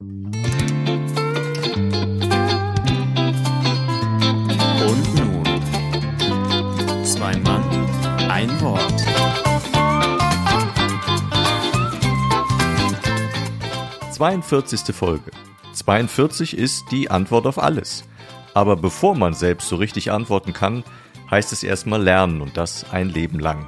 Und nun, zwei Mann, ein Wort. Zweiundvierzigste Folge. 42 ist die Antwort auf alles. Aber bevor man selbst so richtig antworten kann, heißt es erstmal lernen und das ein Leben lang.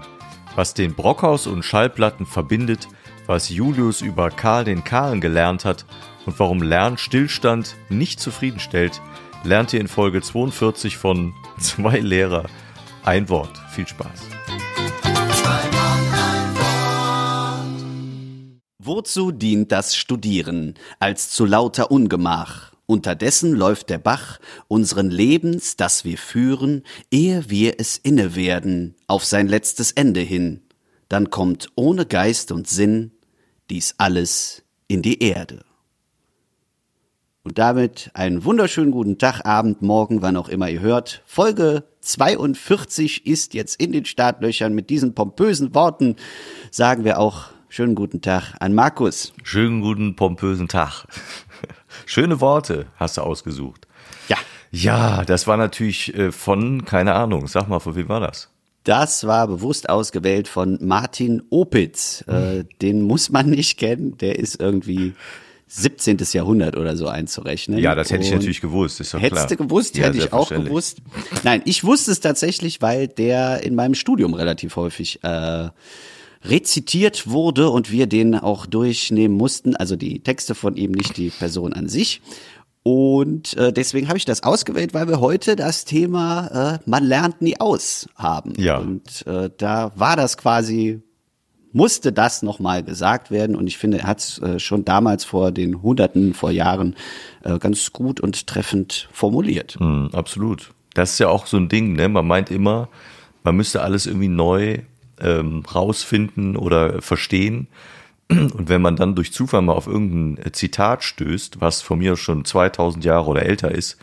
Was den Brockhaus und Schallplatten verbindet, was Julius über Karl den Kahlen gelernt hat und warum Lernstillstand nicht zufriedenstellt, lernt ihr in Folge 42 von zwei Lehrer ein Wort. Viel Spaß. Wozu dient das Studieren als zu lauter Ungemach? Unterdessen läuft der Bach unseren Lebens, das wir führen, ehe wir es inne werden, auf sein letztes Ende hin. Dann kommt ohne Geist und Sinn dies alles in die Erde. Und damit einen wunderschönen guten Tag, Abend, Morgen, wann auch immer ihr hört. Folge 42 ist jetzt in den Startlöchern. Mit diesen pompösen Worten sagen wir auch schönen guten Tag an Markus. Schönen guten, pompösen Tag. Schöne Worte hast du ausgesucht. Ja. Ja, das war natürlich äh, von, keine Ahnung, sag mal, von wem war das? Das war bewusst ausgewählt von Martin Opitz. Äh, den muss man nicht kennen. Der ist irgendwie 17. Jahrhundert oder so einzurechnen. Ja, das hätte ich natürlich gewusst, ist doch Hättest klar. du gewusst, Ja, hätte ich auch gewusst. Nein, ich wusste es tatsächlich, weil der in meinem Studium relativ häufig äh, rezitiert wurde und wir den auch durchnehmen mussten. Also die Texte von ihm, nicht die Person an sich. Und äh, deswegen habe ich das ausgewählt, weil wir heute das Thema äh, Man lernt nie aus haben. Ja. Und äh, da war das quasi musste das nochmal gesagt werden und ich finde, er hat es äh, schon damals vor den Hunderten, vor Jahren äh, ganz gut und treffend formuliert. Mm, absolut. Das ist ja auch so ein Ding, ne? Man meint immer, man müsste alles irgendwie neu ähm, rausfinden oder verstehen. Und wenn man dann durch Zufall mal auf irgendein Zitat stößt, was von mir schon 2000 Jahre oder älter ist,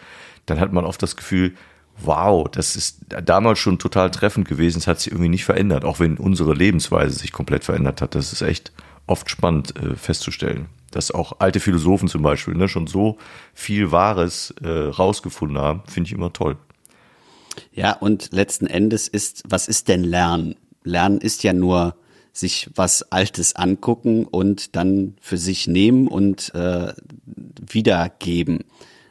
dann hat man oft das Gefühl, wow, das ist damals schon total treffend gewesen, es hat sich irgendwie nicht verändert, auch wenn unsere Lebensweise sich komplett verändert hat. Das ist echt oft spannend äh, festzustellen, dass auch alte Philosophen zum Beispiel ne, schon so viel Wahres äh, rausgefunden haben, finde ich immer toll. Ja, und letzten Endes ist, was ist denn Lernen? Lernen ist ja nur sich was Altes angucken und dann für sich nehmen und äh, wiedergeben.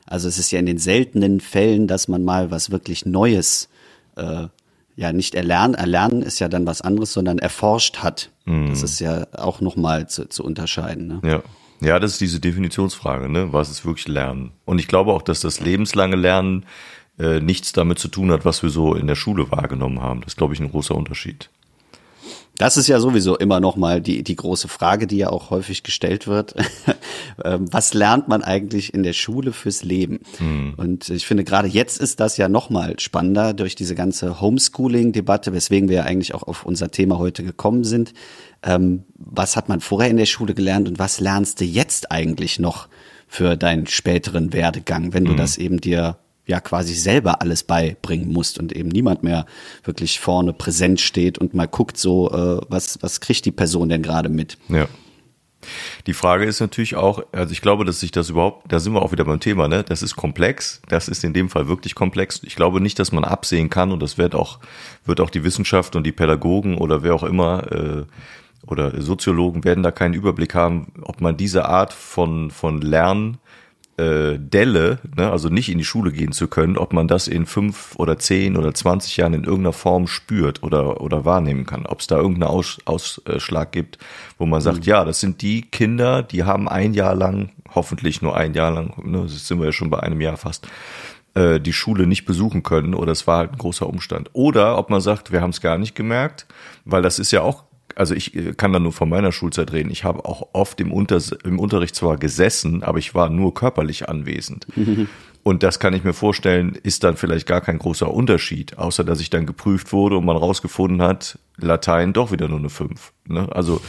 Also es ist ja in den seltenen Fällen, dass man mal was wirklich Neues äh, ja nicht erlernen, erlernen ist ja dann was anderes, sondern erforscht hat. Das ist ja auch nochmal zu, zu unterscheiden. Ne? Ja. Ja, das ist diese Definitionsfrage, ne? Was ist wirklich Lernen? Und ich glaube auch, dass das lebenslange Lernen äh, nichts damit zu tun hat, was wir so in der Schule wahrgenommen haben. Das ist, glaube ich, ein großer Unterschied. Das ist ja sowieso immer noch mal die, die große Frage, die ja auch häufig gestellt wird. Ähm, Was lernt man eigentlich in der Schule fürs Leben? Und ich finde, gerade jetzt ist das ja noch mal spannender durch diese ganze Homeschooling-Debatte, weswegen wir ja eigentlich auch auf unser Thema heute gekommen sind. Ähm, was hat man vorher in der Schule gelernt und was lernst du jetzt eigentlich noch für deinen späteren Werdegang, wenn du das eben dir ja quasi selber alles beibringen musst und eben niemand mehr wirklich vorne präsent steht und mal guckt so, äh, was, was kriegt die Person denn gerade mit? Ja. Die Frage ist natürlich auch, also ich glaube, dass sich das überhaupt, da sind wir auch wieder beim Thema, ne? Das ist komplex. Das ist in dem Fall wirklich komplex. Ich glaube nicht, dass man absehen kann und das wird auch, wird auch die Wissenschaft und die Pädagogen oder wer auch immer, äh, oder Soziologen werden da keinen Überblick haben, ob man diese Art von, von Lern, äh, Delle, ne, also nicht in die Schule gehen zu können, ob man das in fünf oder zehn oder zwanzig Jahren in irgendeiner Form spürt oder, oder wahrnehmen kann. Ob es da irgendeinen Aus, Ausschlag gibt, wo man sagt, ja, das sind die Kinder, die haben ein Jahr lang, hoffentlich nur ein Jahr lang, ne, jetzt sind wir ja schon bei einem Jahr fast, äh, die Schule nicht besuchen können oder es war halt ein großer Umstand. Oder ob man sagt, wir haben es gar nicht gemerkt, weil das ist ja auch also ich äh, kann da nur von meiner Schulzeit reden. Ich habe auch oft im, Unter im Unterricht zwar gesessen, aber ich war nur körperlich anwesend. Und das kann ich mir vorstellen, ist dann vielleicht gar kein großer Unterschied, außer dass ich dann geprüft wurde und man rausgefunden hat, Latein doch wieder nur eine 5. Ne? Also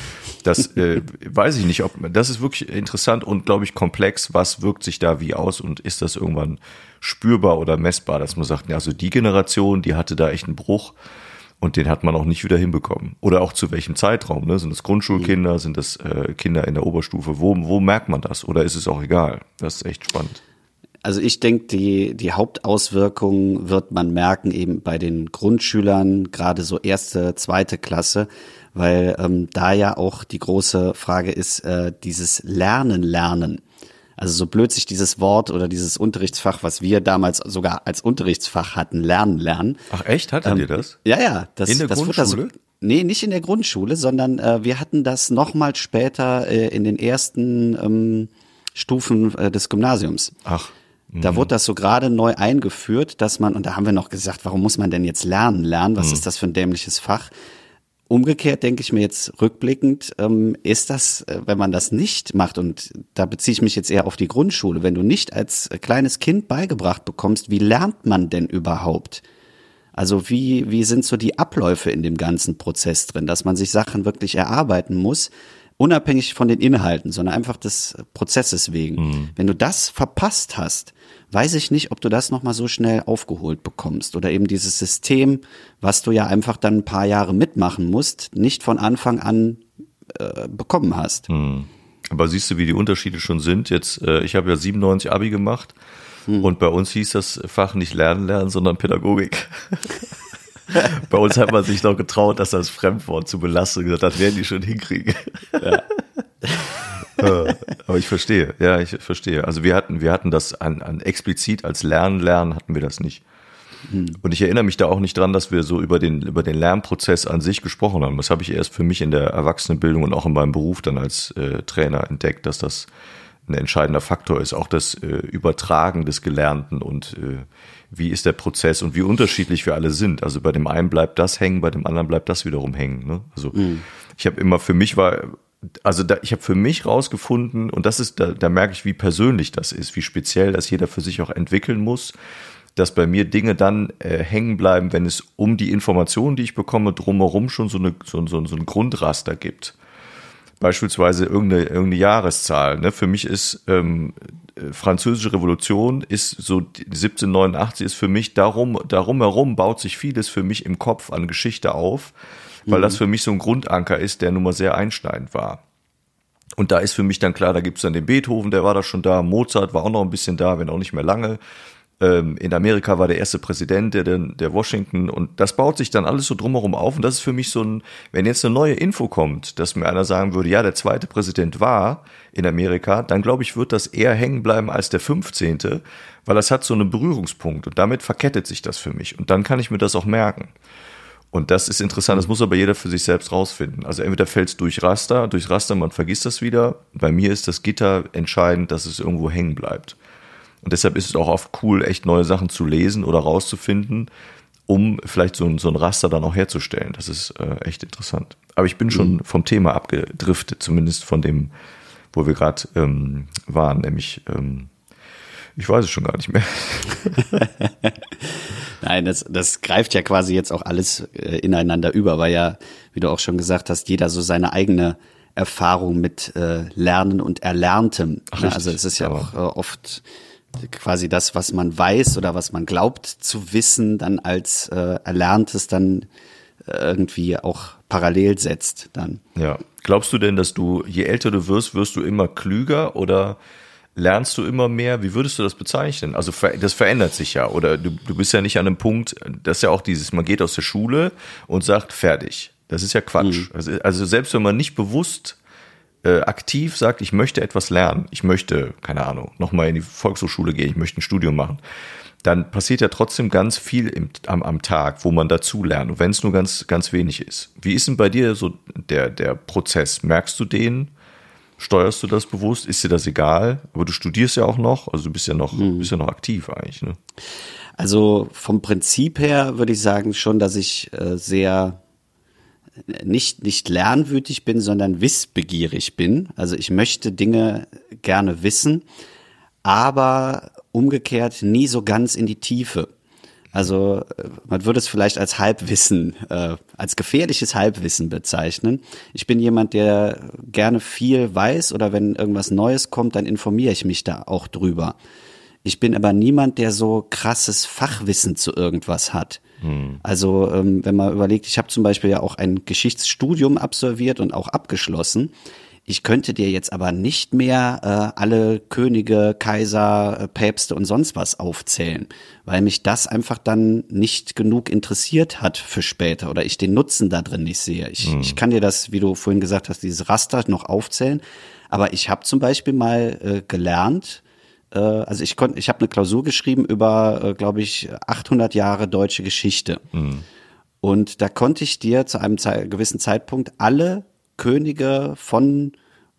das äh, weiß ich nicht, ob das ist wirklich interessant und glaube ich komplex, was wirkt sich da wie aus und ist das irgendwann spürbar oder messbar, dass man sagt, ja, also die Generation, die hatte da echt einen Bruch Und den hat man auch nicht wieder hinbekommen. Oder auch zu welchem Zeitraum? Ne? Sind das Grundschulkinder? Sind das äh, Kinder in der Oberstufe? Wo, wo merkt man das? Oder ist es auch egal? Das ist echt spannend. Also ich denke, die, die Hauptauswirkung wird man merken eben bei den Grundschülern, gerade so erste, zweite Klasse, weil ähm, da ja auch die große Frage ist, äh, dieses Lernen, Lernen. Also so blöd sich dieses Wort oder dieses Unterrichtsfach, was wir damals sogar als Unterrichtsfach hatten, Lernen, Lernen. Ach echt, hattet Ähm, ihr das? Ja, ja. Das, In der das wurde da Grundschule? So, nee, nicht in der Grundschule, sondern äh, wir hatten das nochmal später äh, in den ersten ähm, Stufen äh, des Gymnasiums. Ach, Da wurde das so gerade neu eingeführt, dass man, und da haben wir noch gesagt, warum muss man denn jetzt lernen? Lernen, was ist das für ein dämliches Fach? Umgekehrt denke ich mir jetzt rückblickend, ähm, ist das, äh, wenn man das nicht macht, und da beziehe ich mich jetzt eher auf die Grundschule, wenn du nicht als kleines Kind beigebracht bekommst, wie lernt man denn überhaupt? Also wie, wie sind so die Abläufe in dem ganzen Prozess drin, dass man sich Sachen wirklich erarbeiten muss, unabhängig von den Inhalten, sondern einfach des Prozesses wegen. Wenn du das verpasst hast, weiß ich nicht, ob du das nochmal so schnell aufgeholt bekommst oder eben dieses System, was du ja einfach dann ein paar Jahre mitmachen musst, nicht von Anfang an äh, bekommen hast. Aber siehst du, wie die Unterschiede schon sind? Jetzt, äh, ich habe ja 97 Abi gemacht und bei uns hieß das Fach nicht Lernen lernen, sondern Pädagogik. bei uns hat man sich noch getraut, das als Fremdwort zu belasten. Gesagt, das werden die schon hinkriegen. Äh, Aber ich verstehe, ja, ich verstehe. Also wir hatten, wir hatten das an, an explizit als Lernen, Lernen hatten wir das nicht. Und ich erinnere mich da auch nicht dran, dass wir so über den, über den Lernprozess an sich gesprochen haben. Das habe ich erst für mich in der Erwachsenenbildung und auch in meinem Beruf dann als äh, Trainer entdeckt, dass das ein entscheidender Faktor ist. Auch das äh, Übertragen des Gelernten und äh, wie ist der Prozess und wie unterschiedlich wir alle sind. Also bei dem einen bleibt das hängen, bei dem anderen bleibt das wiederum hängen. Ne? Also ich habe immer für mich war, also da, ich habe für mich rausgefunden und das ist, da, da merke ich, wie persönlich das ist, wie speziell das jeder für sich auch entwickeln muss dass bei mir Dinge dann äh, hängen bleiben, wenn es um die Informationen, die ich bekomme, drumherum schon so, eine, so, so, so ein Grundraster gibt. Beispielsweise irgendeine, irgendeine Jahreszahl. Ne? Für mich ist ähm, äh, Französische Revolution ist so die 1789 ist für mich darum darum herum baut sich vieles für mich im Kopf an Geschichte auf, weil das für mich so ein Grundanker ist, der nun mal sehr einschneidend war. Und da ist für mich dann klar, da gibt's dann den Beethoven, der war da schon da, Mozart war auch noch ein bisschen da, wenn auch nicht mehr lange. Ähm, in Amerika war der erste Präsident, der, der, der Washington, und das baut sich dann alles so drumherum auf. Und das ist für mich so ein, wenn jetzt eine neue Info kommt, dass mir einer sagen würde, ja, der zweite Präsident war in Amerika, dann glaube ich, wird das eher hängen bleiben als der 15., weil das hat so einen Berührungspunkt und damit verkettet sich das für mich. Und dann kann ich mir das auch merken. Und das ist interessant, das muss aber jeder für sich selbst rausfinden. Also entweder fällt es durch Raster, durch Raster, man vergisst das wieder. Bei mir ist das Gitter entscheidend, dass es irgendwo hängen bleibt. Und deshalb ist es auch oft cool, echt neue Sachen zu lesen oder rauszufinden, um vielleicht so ein, so ein Raster dann auch herzustellen. Das ist äh, echt interessant. Aber ich bin schon vom Thema abgedriftet, zumindest von dem, wo wir gerade ähm, waren, nämlich, ähm, ich weiß es schon gar nicht mehr. Nein, das, das greift ja quasi jetzt auch alles äh, ineinander über, weil ja, wie du auch schon gesagt hast, jeder so seine eigene Erfahrung mit äh, Lernen und Erlerntem. Ach, ne? Also es ist ja aber- auch äh, oft quasi das, was man weiß oder was man glaubt zu wissen, dann als äh, Erlerntes dann äh, irgendwie auch parallel setzt dann. Ja. Glaubst du denn, dass du, je älter du wirst, wirst du immer klüger oder lernst du immer mehr? Wie würdest du das bezeichnen? Also das verändert sich ja. Oder du, du bist ja nicht an einem Punkt, das ist ja auch dieses, man geht aus der Schule und sagt, fertig. Das ist ja Quatsch. Also, also selbst wenn man nicht bewusst äh, aktiv sagt, ich möchte etwas lernen, ich möchte, keine Ahnung, nochmal in die Volkshochschule gehen, ich möchte ein Studium machen, dann passiert ja trotzdem ganz viel im, am, am Tag, wo man dazu lernt, und wenn es nur ganz, ganz wenig ist. Wie ist denn bei dir so der, der Prozess? Merkst du den? Steuerst du das bewusst? Ist dir das egal? Aber du studierst ja auch noch, also du bist ja noch, bist ja noch aktiv eigentlich, ne? Also vom Prinzip her würde ich sagen schon, dass ich äh, sehr nicht, nicht lernwütig bin, sondern wissbegierig bin. Also ich möchte Dinge gerne wissen, aber umgekehrt nie so ganz in die Tiefe. Also man würde es vielleicht als Halbwissen, äh, als gefährliches Halbwissen bezeichnen. Ich bin jemand, der gerne viel weiß oder wenn irgendwas Neues kommt, dann informiere ich mich da auch drüber. Ich bin aber niemand, der so krasses Fachwissen zu irgendwas hat. Hm. Also ähm, wenn man überlegt, ich habe zum Beispiel ja auch ein Geschichtsstudium absolviert und auch abgeschlossen. Ich könnte dir jetzt aber nicht mehr äh, alle Könige, Kaiser, äh, Päpste und sonst was aufzählen, weil mich das einfach dann nicht genug interessiert hat für später oder ich den Nutzen da drin nicht sehe. Ich, mhm. ich kann dir das, wie du vorhin gesagt hast, dieses Raster noch aufzählen, aber ich habe zum Beispiel mal äh, gelernt, äh, also ich konnte, ich habe eine Klausur geschrieben über, äh, glaube ich, 800 Jahre deutsche Geschichte. Mhm. Und da konnte ich dir zu einem Ze gewissen Zeitpunkt alle Könige von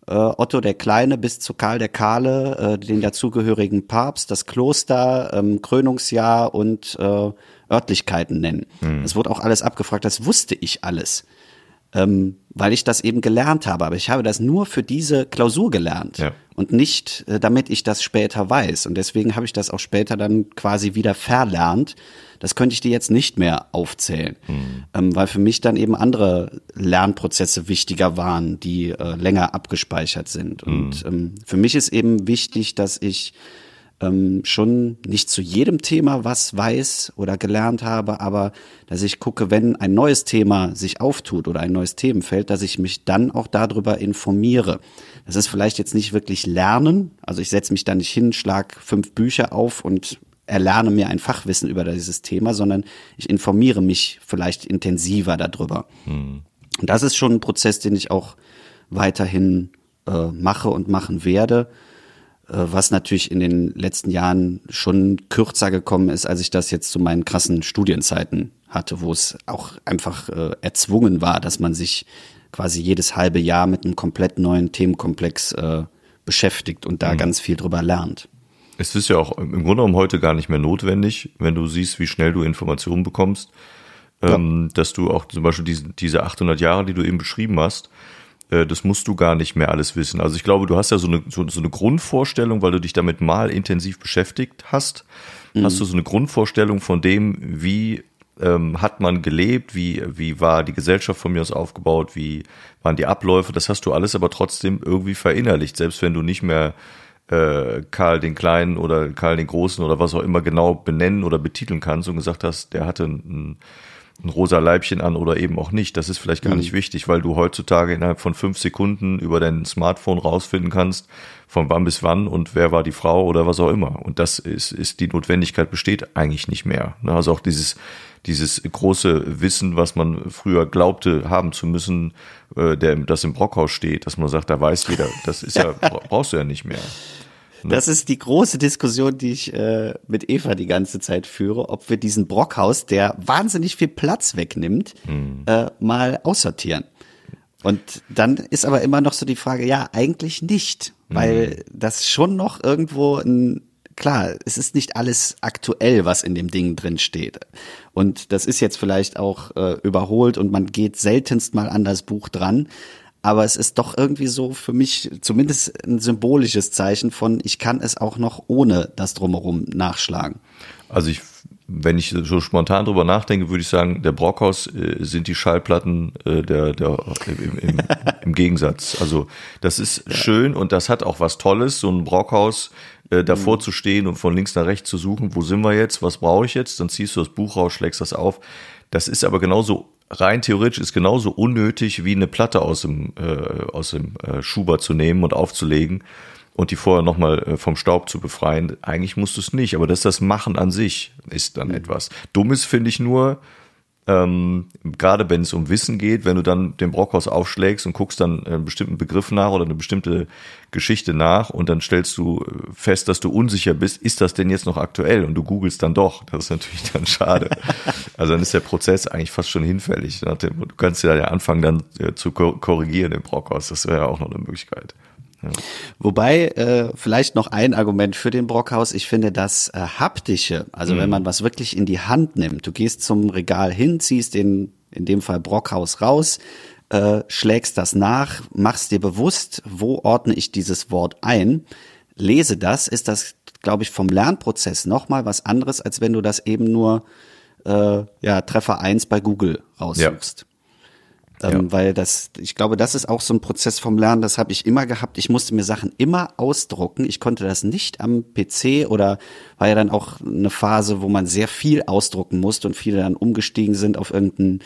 äh, Otto der Kleine bis zu Karl der Kahle, äh, den dazugehörigen Papst, das Kloster, ähm, Krönungsjahr und äh, Örtlichkeiten nennen. Mhm. Das wurde auch alles abgefragt, das wusste ich alles. Ähm, weil ich das eben gelernt habe. Aber ich habe das nur für diese Klausur gelernt ja. und nicht, äh, damit ich das später weiß. Und deswegen habe ich das auch später dann quasi wieder verlernt, das könnte ich dir jetzt nicht mehr aufzählen, mhm. ähm, weil für mich dann eben andere Lernprozesse wichtiger waren, die äh, länger abgespeichert sind. Mhm. Und ähm, für mich ist eben wichtig, dass ich ähm, schon nicht zu jedem Thema was weiß oder gelernt habe, aber dass ich gucke, wenn ein neues Thema sich auftut oder ein neues Themenfeld, dass ich mich dann auch darüber informiere. Das ist vielleicht jetzt nicht wirklich Lernen, also ich setze mich da nicht hin, schlag fünf Bücher auf und erlerne mir ein Fachwissen über dieses Thema, sondern ich informiere mich vielleicht intensiver darüber. Mhm. Und das ist schon ein Prozess, den ich auch weiterhin äh, mache und machen werde, was natürlich in den letzten Jahren schon kürzer gekommen ist, als ich das jetzt zu meinen krassen Studienzeiten hatte, wo es auch einfach äh, erzwungen war, dass man sich quasi jedes halbe Jahr mit einem komplett neuen Themenkomplex äh, beschäftigt und da mhm. ganz viel drüber lernt. Es ist ja auch im Grunde genommen heute gar nicht mehr notwendig, wenn du siehst, wie schnell du Informationen bekommst, ja. ähm, dass du auch zum Beispiel diese, diese 800 Jahre, die du eben beschrieben hast, äh, das musst du gar nicht mehr alles wissen. Also ich glaube, du hast ja so eine, so, so eine Grundvorstellung, weil du dich damit mal intensiv beschäftigt hast, mhm. hast du so eine Grundvorstellung von dem, wie ähm, hat man gelebt, wie, wie war die Gesellschaft von mir aus aufgebaut, wie waren die Abläufe, das hast du alles aber trotzdem irgendwie verinnerlicht, selbst wenn du nicht mehr äh, Karl den Kleinen oder Karl den Großen oder was auch immer genau benennen oder betiteln kannst und gesagt hast, der hatte ein, ein rosa Leibchen an oder eben auch nicht. Das ist vielleicht gar mhm. nicht wichtig, weil du heutzutage innerhalb von fünf Sekunden über dein Smartphone rausfinden kannst, von wann bis wann und wer war die Frau oder was auch immer. Und das ist, ist die Notwendigkeit besteht eigentlich nicht mehr. Also auch dieses dieses große Wissen, was man früher glaubte haben zu müssen, äh, der, das im Brockhaus steht, dass man sagt, da weiß jeder, das ist ja, brauchst du ja nicht mehr. Ne? Das ist die große Diskussion, die ich äh, mit Eva die ganze Zeit führe, ob wir diesen Brockhaus, der wahnsinnig viel Platz wegnimmt, mhm. äh, mal aussortieren. Und dann ist aber immer noch so die Frage, ja, eigentlich nicht, weil mhm. das schon noch irgendwo ein klar, es ist nicht alles aktuell, was in dem Ding drin steht. Und das ist jetzt vielleicht auch äh, überholt und man geht seltenst mal an das Buch dran. Aber es ist doch irgendwie so für mich zumindest ein symbolisches Zeichen von, ich kann es auch noch ohne das drumherum nachschlagen. Also ich wenn ich so spontan drüber nachdenke, würde ich sagen, der Brockhaus äh, sind die Schallplatten äh, der, der im, im, im Gegensatz. Also das ist ja. schön und das hat auch was Tolles, so ein Brockhaus äh, davor mhm. zu stehen und von links nach rechts zu suchen, wo sind wir jetzt, was brauche ich jetzt, dann ziehst du das Buch raus, schlägst das auf. Das ist aber genauso rein theoretisch ist genauso unnötig wie eine Platte aus dem äh, aus dem äh, Schuber zu nehmen und aufzulegen und die vorher nochmal äh, vom Staub zu befreien. Eigentlich musst du es nicht, aber das das Machen an sich ist dann mhm. etwas. Dummes finde ich nur, ähm, gerade wenn es um Wissen geht, wenn du dann den Brockhaus aufschlägst und guckst dann einen bestimmten Begriff nach oder eine bestimmte Geschichte nach und dann stellst du fest, dass du unsicher bist, ist das denn jetzt noch aktuell? Und du googelst dann doch. Das ist natürlich dann schade. also dann ist der Prozess eigentlich fast schon hinfällig. Du kannst ja anfangen dann äh, zu korrigieren im Brockhaus. Das wäre ja auch noch eine Möglichkeit. Wobei äh, vielleicht noch ein Argument für den Brockhaus. Ich finde das äh, haptische, also mhm. wenn man was wirklich in die Hand nimmt, du gehst zum Regal hin, ziehst den in dem Fall Brockhaus raus, äh, schlägst das nach, machst dir bewusst, wo ordne ich dieses Wort ein, lese das, ist das, glaube ich, vom Lernprozess nochmal was anderes, als wenn du das eben nur äh, ja Treffer eins bei Google raussuchst. Ähm, ja. Weil das, ich glaube, das ist auch so ein Prozess vom Lernen, das habe ich immer gehabt. Ich musste mir Sachen immer ausdrucken. Ich konnte das nicht am PC oder war ja dann auch eine Phase, wo man sehr viel ausdrucken musste und viele dann umgestiegen sind auf irgendeinen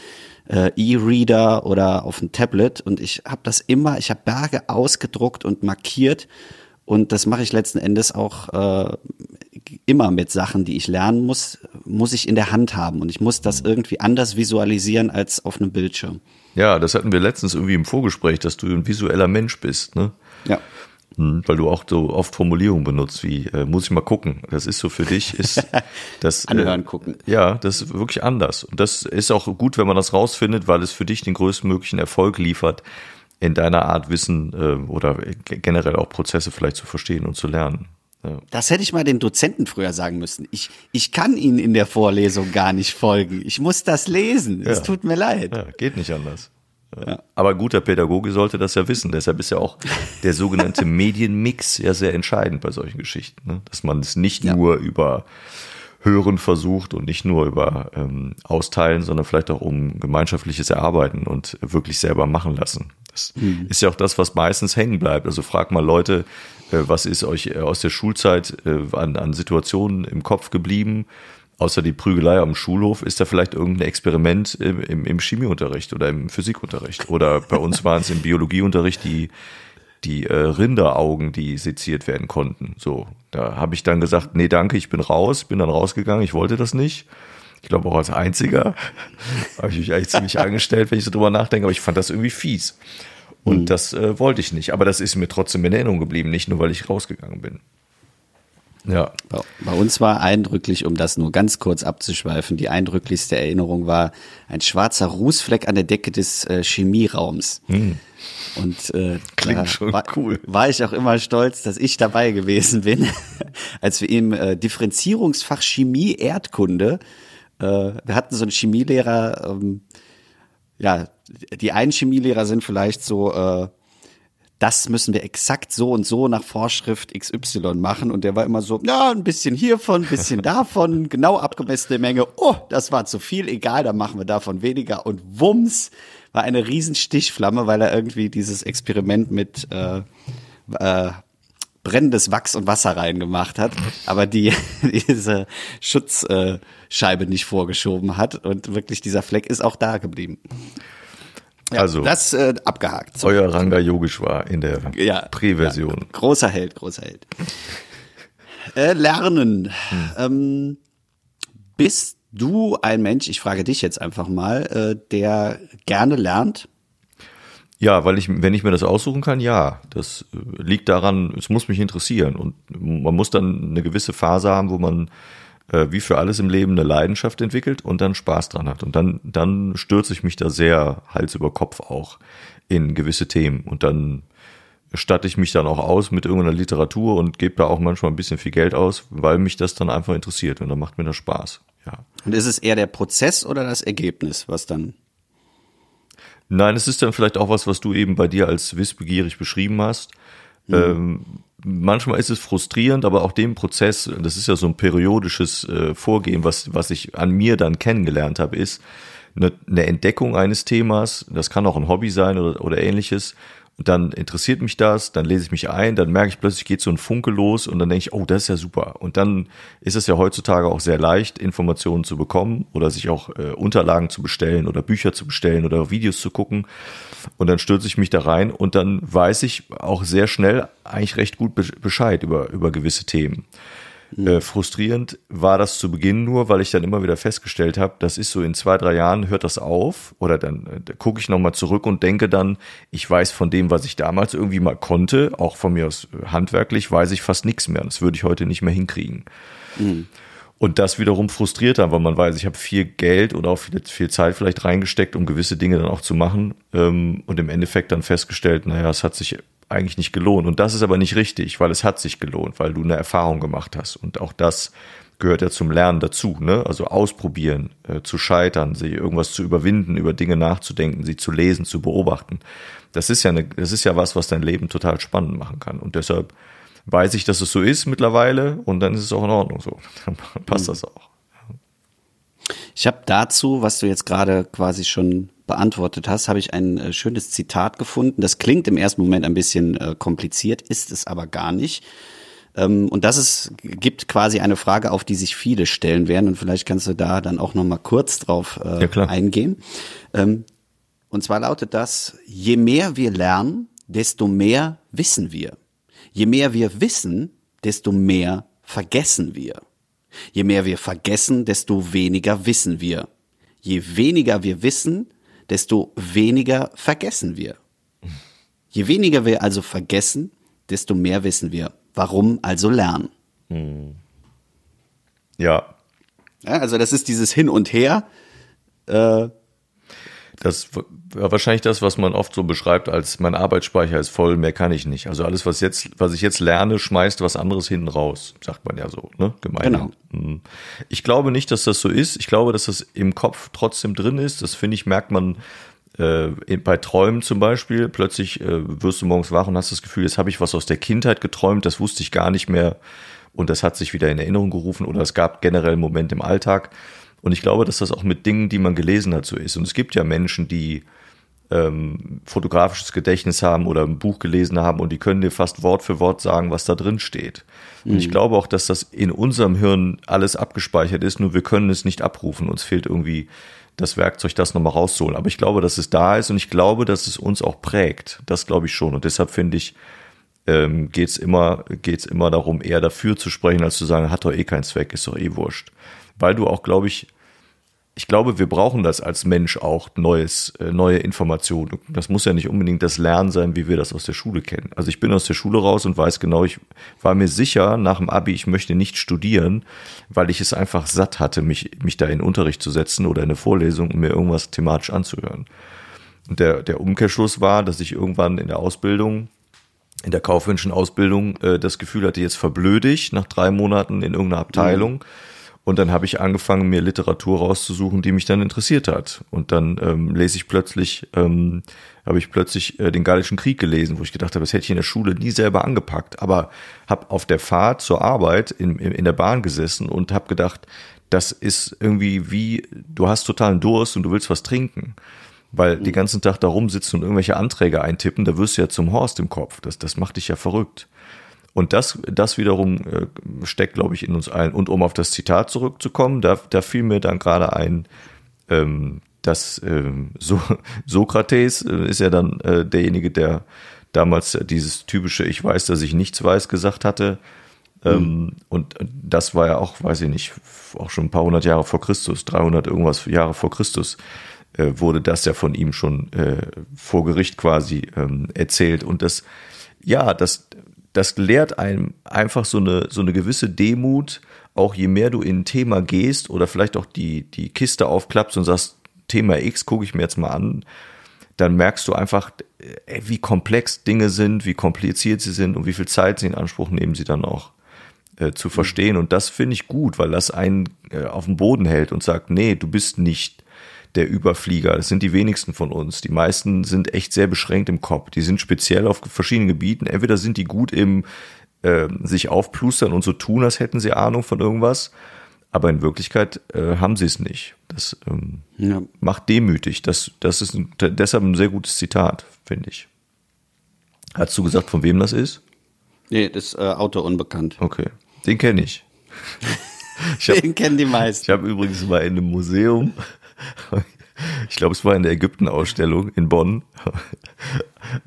äh, E-Reader oder auf ein Tablet. Und ich habe das immer, ich habe Berge ausgedruckt und markiert. Und das mache ich letzten Endes auch äh, immer mit Sachen, die ich lernen muss, muss ich in der Hand haben. Und ich muss das irgendwie anders visualisieren als auf einem Bildschirm. Ja, das hatten wir letztens irgendwie im Vorgespräch, dass du ein visueller Mensch bist, ne? Ja. Hm, weil du auch so oft Formulierungen benutzt wie äh, muss ich mal gucken. Das ist so für dich ist das anhören äh, gucken. Ja, das ist wirklich anders und das ist auch gut, wenn man das rausfindet, weil es für dich den größtmöglichen Erfolg liefert in deiner Art Wissen äh, oder generell auch Prozesse vielleicht zu verstehen und zu lernen. Ja. Das hätte ich mal den Dozenten früher sagen müssen. Ich, ich kann Ihnen in der Vorlesung gar nicht folgen. Ich muss das lesen. Es ja. tut mir leid. Ja, geht nicht anders. Aber guter Pädagoge sollte das ja wissen. Deshalb ist ja auch der sogenannte Medienmix ja sehr entscheidend bei solchen Geschichten. Ne? Dass man es nicht nur über Hören versucht und nicht nur über ähm, Austeilen, sondern vielleicht auch um gemeinschaftliches Erarbeiten und wirklich selber machen lassen. Das mhm. ist ja auch das, was meistens hängen bleibt. Also frag mal Leute, äh, was ist euch äh, aus der Schulzeit äh, an, an Situationen im Kopf geblieben? Außer die Prügelei am Schulhof ist da vielleicht irgendein Experiment im, im, im Chemieunterricht oder im Physikunterricht. Oder bei uns waren es im Biologieunterricht die, die äh, Rinderaugen, die seziert werden konnten. So, da habe ich dann gesagt, nee, danke, ich bin raus, bin dann rausgegangen, ich wollte das nicht. Ich glaube auch als einziger habe ich mich eigentlich ziemlich angestellt, wenn ich so drüber nachdenke, aber ich fand das irgendwie fies. Und mhm. das äh, wollte ich nicht. Aber das ist mir trotzdem in Erinnerung geblieben, nicht nur, weil ich rausgegangen bin. Ja. Bei uns war eindrücklich, um das nur ganz kurz abzuschweifen, die eindrücklichste Erinnerung war ein schwarzer Rußfleck an der Decke des äh, Chemieraums. Hm. Und äh, Klingt schon war, cool. War ich auch immer stolz, dass ich dabei gewesen bin, als wir im äh, Differenzierungsfach Chemie Erdkunde, äh, wir hatten so einen Chemielehrer, ähm, ja, die einen Chemielehrer sind vielleicht so äh, das müssen wir exakt so und so nach Vorschrift XY machen. Und der war immer so, ja, ein bisschen hiervon, ein bisschen davon, genau abgemessene Menge. Oh, das war zu viel, egal, dann machen wir davon weniger. Und Wumms war eine Riesenstichflamme, weil er irgendwie dieses Experiment mit äh, äh, brennendes Wachs und Wasser reingemacht hat, aber die diese Schutzscheibe nicht vorgeschoben hat und wirklich dieser Fleck ist auch da geblieben. Ja, also das äh, abgehakt. So. Euer Ranga Yogeshwar in der ja, Präversion. Ja, großer Held, großer Held. Äh, lernen. Hm. Ähm, bist du ein Mensch, ich frage dich jetzt einfach mal, äh, der gerne lernt? Ja, weil ich, wenn ich mir das aussuchen kann, ja. Das äh, liegt daran, es muss mich interessieren und man muss dann eine gewisse Phase haben, wo man äh, wie für alles im Leben eine Leidenschaft entwickelt und dann Spaß dran hat. Und dann, dann stürze ich mich da sehr Hals über Kopf auch in gewisse Themen. Und dann statte ich mich dann auch aus mit irgendeiner Literatur und gebe da auch manchmal ein bisschen viel Geld aus, weil mich das dann einfach interessiert und dann macht mir das Spaß. Ja. Und ist es eher der Prozess oder das Ergebnis, was dann? Nein, es ist dann vielleicht auch was, was du eben bei dir als wissbegierig beschrieben hast. Mhm. Ähm, manchmal ist es frustrierend, aber auch dem Prozess, das ist ja so ein periodisches äh, Vorgehen, was, was ich an mir dann kennengelernt habe, ist eine, eine Entdeckung eines Themas, das kann auch ein Hobby sein oder, oder ähnliches, dann interessiert mich das, dann lese ich mich ein, dann merke ich plötzlich geht so ein Funke los und dann denke ich, oh, das ist ja super. Und dann ist es ja heutzutage auch sehr leicht, Informationen zu bekommen oder sich auch äh, Unterlagen zu bestellen oder Bücher zu bestellen oder Videos zu gucken. Und dann stürze ich mich da rein und dann weiß ich auch sehr schnell eigentlich recht gut Bescheid über, über gewisse Themen. Mhm. Äh, frustrierend war das zu Beginn nur, weil ich dann immer wieder festgestellt habe, das ist so in zwei, drei Jahren hört das auf oder dann äh, gucke ich nochmal zurück und denke dann, ich weiß von dem, was ich damals irgendwie mal konnte, auch von mir aus äh, handwerklich, weiß ich fast nichts mehr. Das würde ich heute nicht mehr hinkriegen. Mhm. Und das wiederum frustriert dann, weil man weiß, ich habe viel Geld oder auch viel, viel, Zeit vielleicht reingesteckt, um gewisse Dinge dann auch zu machen. Ähm, und im Endeffekt dann festgestellt, naja, es hat sich eigentlich nicht gelohnt. Und das ist aber nicht richtig, weil es hat sich gelohnt, weil du eine Erfahrung gemacht hast. Und auch das gehört ja zum Lernen dazu, ne? Also ausprobieren, äh, zu scheitern, sie irgendwas zu überwinden, über Dinge nachzudenken, sie zu lesen, zu beobachten. Das ist ja eine, das ist ja was, was dein Leben total spannend machen kann. Und deshalb weiß ich, dass es so ist mittlerweile und dann ist es auch in Ordnung so. Dann passt mhm. das auch. Ich habe dazu, was du jetzt gerade quasi schon beantwortet hast, habe ich ein äh, schönes Zitat gefunden. Das klingt im ersten Moment ein bisschen äh, kompliziert, ist es aber gar nicht. Ähm, und das ist, gibt quasi eine Frage, auf die sich viele stellen werden. Und vielleicht kannst du da dann auch noch mal kurz drauf äh, ja, eingehen. Ähm, und zwar lautet das, je mehr wir lernen, desto mehr wissen wir. Je mehr wir wissen, desto mehr vergessen wir. Je mehr wir vergessen, desto weniger wissen wir. Je weniger wir wissen, desto weniger vergessen wir. Je weniger wir also vergessen, desto mehr wissen wir. Warum also lernen? Hm. Ja. ja. Also das ist dieses Hin und Her. Äh, das war wahrscheinlich das, was man oft so beschreibt als mein Arbeitsspeicher ist voll, mehr kann ich nicht. Also alles, was jetzt, was ich jetzt lerne, schmeißt was anderes hinten raus, sagt man ja so, ne? Gemein. Genau. Hm. Ich glaube nicht, dass das so ist. Ich glaube, dass das im Kopf trotzdem drin ist. Das finde ich, merkt man äh, bei Träumen zum Beispiel. Plötzlich äh, wirst du morgens wach und hast das Gefühl, jetzt habe ich was aus der Kindheit geträumt, das wusste ich gar nicht mehr und das hat sich wieder in Erinnerung gerufen oder es gab generell einen Moment im Alltag. Und ich glaube, dass das auch mit Dingen, die man gelesen hat, so ist. Und es gibt ja Menschen, die ähm, fotografisches Gedächtnis haben oder ein Buch gelesen haben und die können dir fast Wort für Wort sagen, was da drin steht. Und ich mhm. glaube auch, dass das in unserem Hirn alles abgespeichert ist, nur wir können es nicht abrufen. Uns fehlt irgendwie das Werkzeug, das nochmal rauszuholen. Aber ich glaube, dass es da ist und ich glaube, dass es uns auch prägt. Das glaube ich schon. Und deshalb finde ich, ähm, geht es immer, geht's immer darum, eher dafür zu sprechen, als zu sagen, hat doch eh keinen Zweck, ist doch eh wurscht. Weil du auch, glaube ich, ich glaube, wir brauchen das als Mensch auch, neues, äh, neue Informationen. Das muss ja nicht unbedingt das Lernen sein, wie wir das aus der Schule kennen. Also ich bin aus der Schule raus und weiß genau, ich war mir sicher nach dem Abi, ich möchte nicht studieren, weil ich es einfach satt hatte, mich, mich da in Unterricht zu setzen oder in eine Vorlesung und mir irgendwas thematisch anzuhören. Und der, der Umkehrschluss war, dass ich irgendwann in der Ausbildung in der kaufmännischen Ausbildung äh, das Gefühl hatte, jetzt verblöde ich nach drei Monaten in irgendeiner Abteilung. Mhm und dann habe ich angefangen, mir Literatur rauszusuchen, die mich dann interessiert hat. Und dann ähm, lese ich plötzlich, ähm, habe ich plötzlich äh, den Gallischen Krieg gelesen, wo ich gedacht habe, das hätte ich in der Schule nie selber angepackt. Aber habe auf der Fahrt zur Arbeit in, in der Bahn gesessen und habe gedacht, das ist irgendwie wie, du hast totalen Durst und du willst was trinken. Weil mhm. den ganzen Tag da rumsitzen und irgendwelche Anträge eintippen, da wirst du ja zum Horst im Kopf. Das, das macht dich ja verrückt. Und das, das wiederum äh, steckt, glaube ich, in uns ein. Und um auf das Zitat zurückzukommen, da, da fiel mir dann gerade ein, ähm, dass ähm, so Sokrates äh, ist ja dann äh, derjenige, der damals dieses typische Ich weiß, dass ich nichts weiß gesagt hatte. Ähm, mhm. Und das war ja auch, weiß ich nicht, auch schon ein paar hundert Jahre vor Christus, 300 irgendwas Jahre vor Christus, äh, wurde das ja von ihm schon äh, vor Gericht quasi ähm, erzählt. Und das, ja, das, das lehrt einem einfach so eine, so eine gewisse Demut, auch je mehr du in ein Thema gehst oder vielleicht auch die, die Kiste aufklappst und sagst, Thema X gucke ich mir jetzt mal an, dann merkst du einfach, ey, wie komplex Dinge sind, wie kompliziert sie sind und wie viel Zeit sie in Anspruch nehmen, sie dann auch äh, zu verstehen. Und das finde ich gut, weil das einen äh, auf dem Boden hält und sagt, nee, du bist nicht der Überflieger. Das sind die wenigsten von uns. Die meisten sind echt sehr beschränkt im Kopf. Die sind speziell auf verschiedenen Gebieten. Entweder sind die gut im äh, sich aufplustern und so tun, als hätten sie Ahnung von irgendwas. Aber in Wirklichkeit äh, haben sie es nicht. Das ähm, ja. macht demütig. Das, das ist ein, deshalb ein sehr gutes Zitat, finde ich. Hast du gesagt, von wem das ist? Nee, das ist äh, Autor unbekannt. Okay, den kenne ich. ich hab, den kennen die meisten. Ich habe übrigens mal in einem Museum ich glaube, es war in der Ägypten-Ausstellung in Bonn.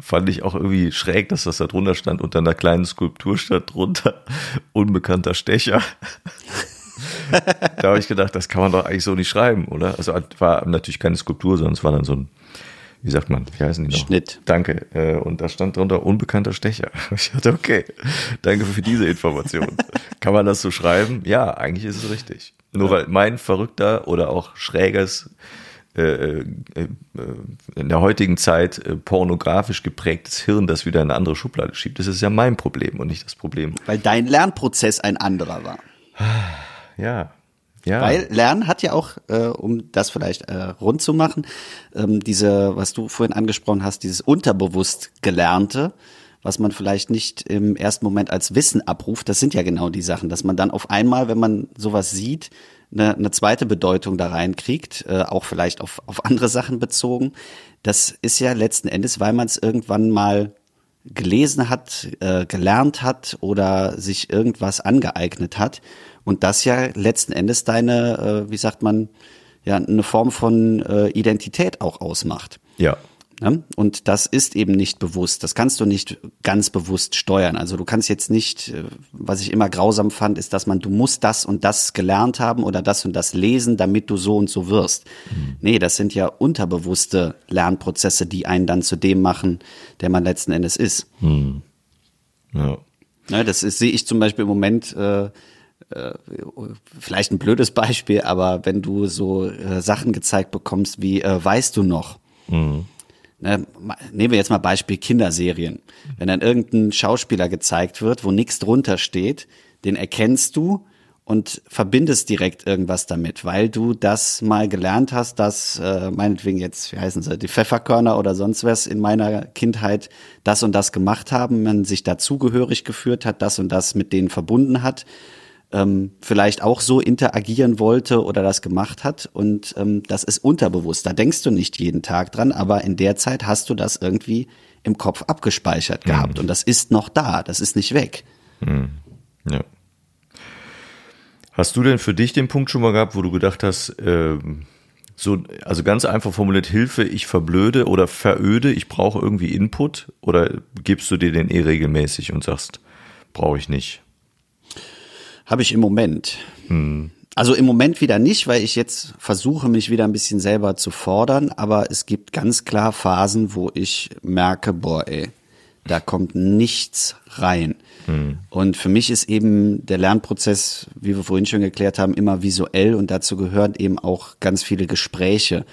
Fand ich auch irgendwie schräg, dass das da drunter stand. Unter einer kleinen Skulptur stand drunter unbekannter Stecher. da habe ich gedacht, das kann man doch eigentlich so nicht schreiben, oder? Also war natürlich keine Skulptur, sondern es war dann so ein, wie sagt man, wie heißen die noch? Schnitt. Danke. Äh, und da stand drunter unbekannter Stecher. Ich dachte, okay, danke für diese Information. Kann man das so schreiben? Ja, eigentlich ist es richtig. Nur weil mein verrückter oder auch schräges äh, äh, äh, in der heutigen Zeit äh, pornografisch geprägtes Hirn das wieder in eine andere Schublade schiebt. Das ist ja mein Problem und nicht das Problem. Weil dein Lernprozess ein anderer war. Ja. Ja. Weil Lernen hat ja auch, äh, um das vielleicht äh, rund zu machen, ähm, diese, was du vorhin angesprochen hast, dieses unterbewusst Gelernte, was man vielleicht nicht im ersten Moment als Wissen abruft, das sind ja genau die Sachen, dass man dann auf einmal, wenn man sowas sieht, eine, eine zweite Bedeutung da reinkriegt, äh, auch vielleicht auf, auf andere Sachen bezogen. Das ist ja letzten Endes, weil man es irgendwann mal gelesen hat, äh, gelernt hat oder sich irgendwas angeeignet hat. Und das ja letzten Endes deine, äh, wie sagt man, ja, eine Form von äh, Identität auch ausmacht. Ja. Ne? Und das ist eben nicht bewusst. Das kannst du nicht ganz bewusst steuern. Also du kannst jetzt nicht, äh, was ich immer grausam fand, ist, dass man, du musst das und das gelernt haben oder das und das lesen, damit du so und so wirst. Mhm. Nee, das sind ja unterbewusste Lernprozesse, die einen dann zu dem machen, der man letzten Endes ist. Mhm. Ja. Ne, das ist, sehe ich zum Beispiel im Moment, äh, äh, vielleicht ein blödes Beispiel, aber wenn du so äh, Sachen gezeigt bekommst wie, äh, weißt du noch? Mhm ne, nehmen wir jetzt mal Beispiel Kinderserien. Wenn dann irgendein Schauspieler gezeigt wird, wo nichts drunter steht, den erkennst du und verbindest direkt irgendwas damit, weil du das mal gelernt hast, dass äh, meinetwegen jetzt, wie heißen sie, die Pfefferkörner oder sonst was in meiner Kindheit das und das gemacht haben, man sich dazugehörig geführt hat, das und das mit denen verbunden hat ähm, vielleicht auch so interagieren wollte oder das gemacht hat. Und ähm, das ist unterbewusst. Da denkst du nicht jeden Tag dran, aber in der Zeit hast du das irgendwie im Kopf abgespeichert gehabt. Mhm. Und das ist noch da, das ist nicht weg. Mhm. Ja. Hast du denn für dich den Punkt schon mal gehabt, wo du gedacht hast, ähm, so, also ganz einfach formuliert, Hilfe, ich verblöde oder veröde, ich brauche irgendwie Input? Oder gibst du dir den eh regelmäßig und sagst, brauche ich nicht? Habe ich im Moment. Hm. Also im Moment wieder nicht, weil ich jetzt versuche, mich wieder ein bisschen selber zu fordern, aber es gibt ganz klar Phasen, wo ich merke, boah, ey, da kommt nichts rein. Hm. Und für mich ist eben der Lernprozess, wie wir vorhin schon geklärt haben, immer visuell und dazu gehören eben auch ganz viele Gespräche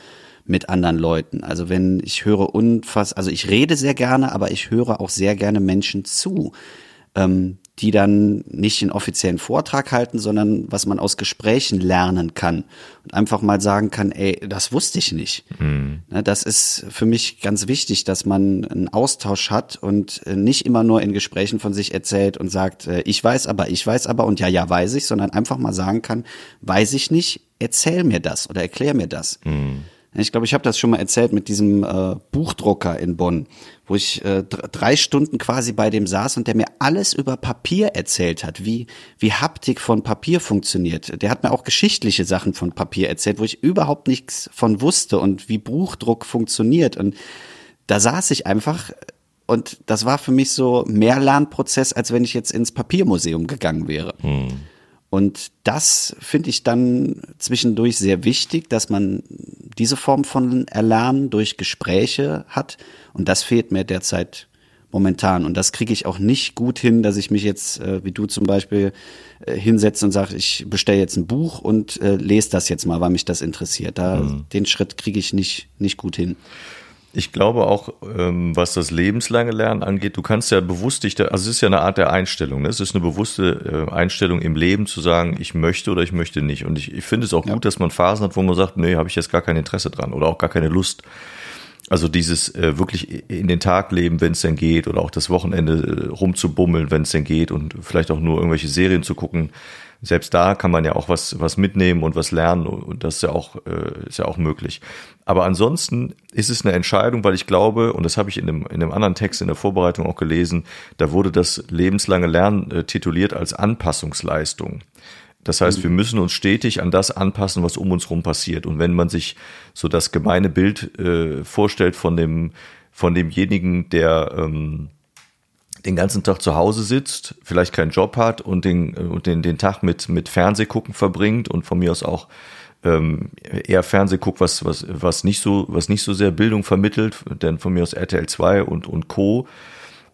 mit anderen Leuten. Also wenn ich höre unfass, also ich rede sehr gerne, aber ich höre auch sehr gerne Menschen zu. Ähm, die dann nicht den offiziellen Vortrag halten, sondern was man aus Gesprächen lernen kann und einfach mal sagen kann, ey, das wusste ich nicht. Mhm. Das ist für mich ganz wichtig, dass man einen Austausch hat und äh, nicht immer nur in Gesprächen von sich erzählt und sagt, äh, ich weiß aber, ich weiß aber und ja, ja, weiß ich, sondern einfach mal sagen kann, weiß ich nicht, erzähl mir das oder erklär mir das. Mhm. Ich glaube, ich habe das schon mal erzählt mit diesem äh, Buchdrucker in Bonn, wo ich äh, drei Stunden quasi bei dem saß und der mir alles über Papier erzählt hat, wie, wie Haptik von Papier funktioniert. Der hat mir auch geschichtliche Sachen von Papier erzählt, wo ich überhaupt nichts von wusste und wie Buchdruck funktioniert. Und da saß ich einfach und das war für mich so mehr Lernprozess, als wenn ich jetzt ins Papiermuseum gegangen wäre. Hm. Und das finde ich dann zwischendurch sehr wichtig, dass man diese Form von Erlernen durch Gespräche hat. Und das fehlt mir derzeit momentan. Und das kriege ich auch nicht gut hin, dass ich mich jetzt, äh, wie du zum Beispiel, äh, hinsetze und sage, ich bestelle jetzt ein Buch und äh, lese das jetzt mal, weil mich das interessiert. Da, mhm. Den Schritt kriege ich nicht, nicht gut hin. Ich glaube auch, ähm, was das lebenslange Lernen angeht, du kannst ja bewusst dich, da, also es ist ja eine Art der Einstellung, ne? es ist eine bewusste äh, Einstellung im Leben zu sagen, ich möchte oder ich möchte nicht. Und ich, ich finde es auch ja. gut, dass man Phasen hat, wo man sagt, nee, habe ich jetzt gar kein Interesse dran oder auch gar keine Lust. Also dieses äh, wirklich in den Tag leben, wenn es denn geht, oder auch das Wochenende äh, rumzubummeln, wenn es denn geht, und vielleicht auch nur irgendwelche Serien zu gucken selbst da kann man ja auch was, was mitnehmen und was lernen und das ist ja auch, äh, ist ja auch möglich. Aber ansonsten ist es eine Entscheidung, weil ich glaube, und das habe ich in einem, in einem anderen Text in der Vorbereitung auch gelesen, da wurde das lebenslange Lernen äh, tituliert als Anpassungsleistung. Das heißt, wir müssen uns stetig an das anpassen, was um uns rum passiert. Und wenn man sich so das gemeine Bild äh, vorstellt von dem, von demjenigen, der ähm, den ganzen Tag zu Hause sitzt, vielleicht keinen Job hat und den, und den, den Tag mit, mit Fernsehgucken verbringt und von mir aus auch ähm, eher Fernseh guckt, was, was, was nicht so, was nicht so sehr Bildung vermittelt, denn von mir aus RTL 2 und, und Co.,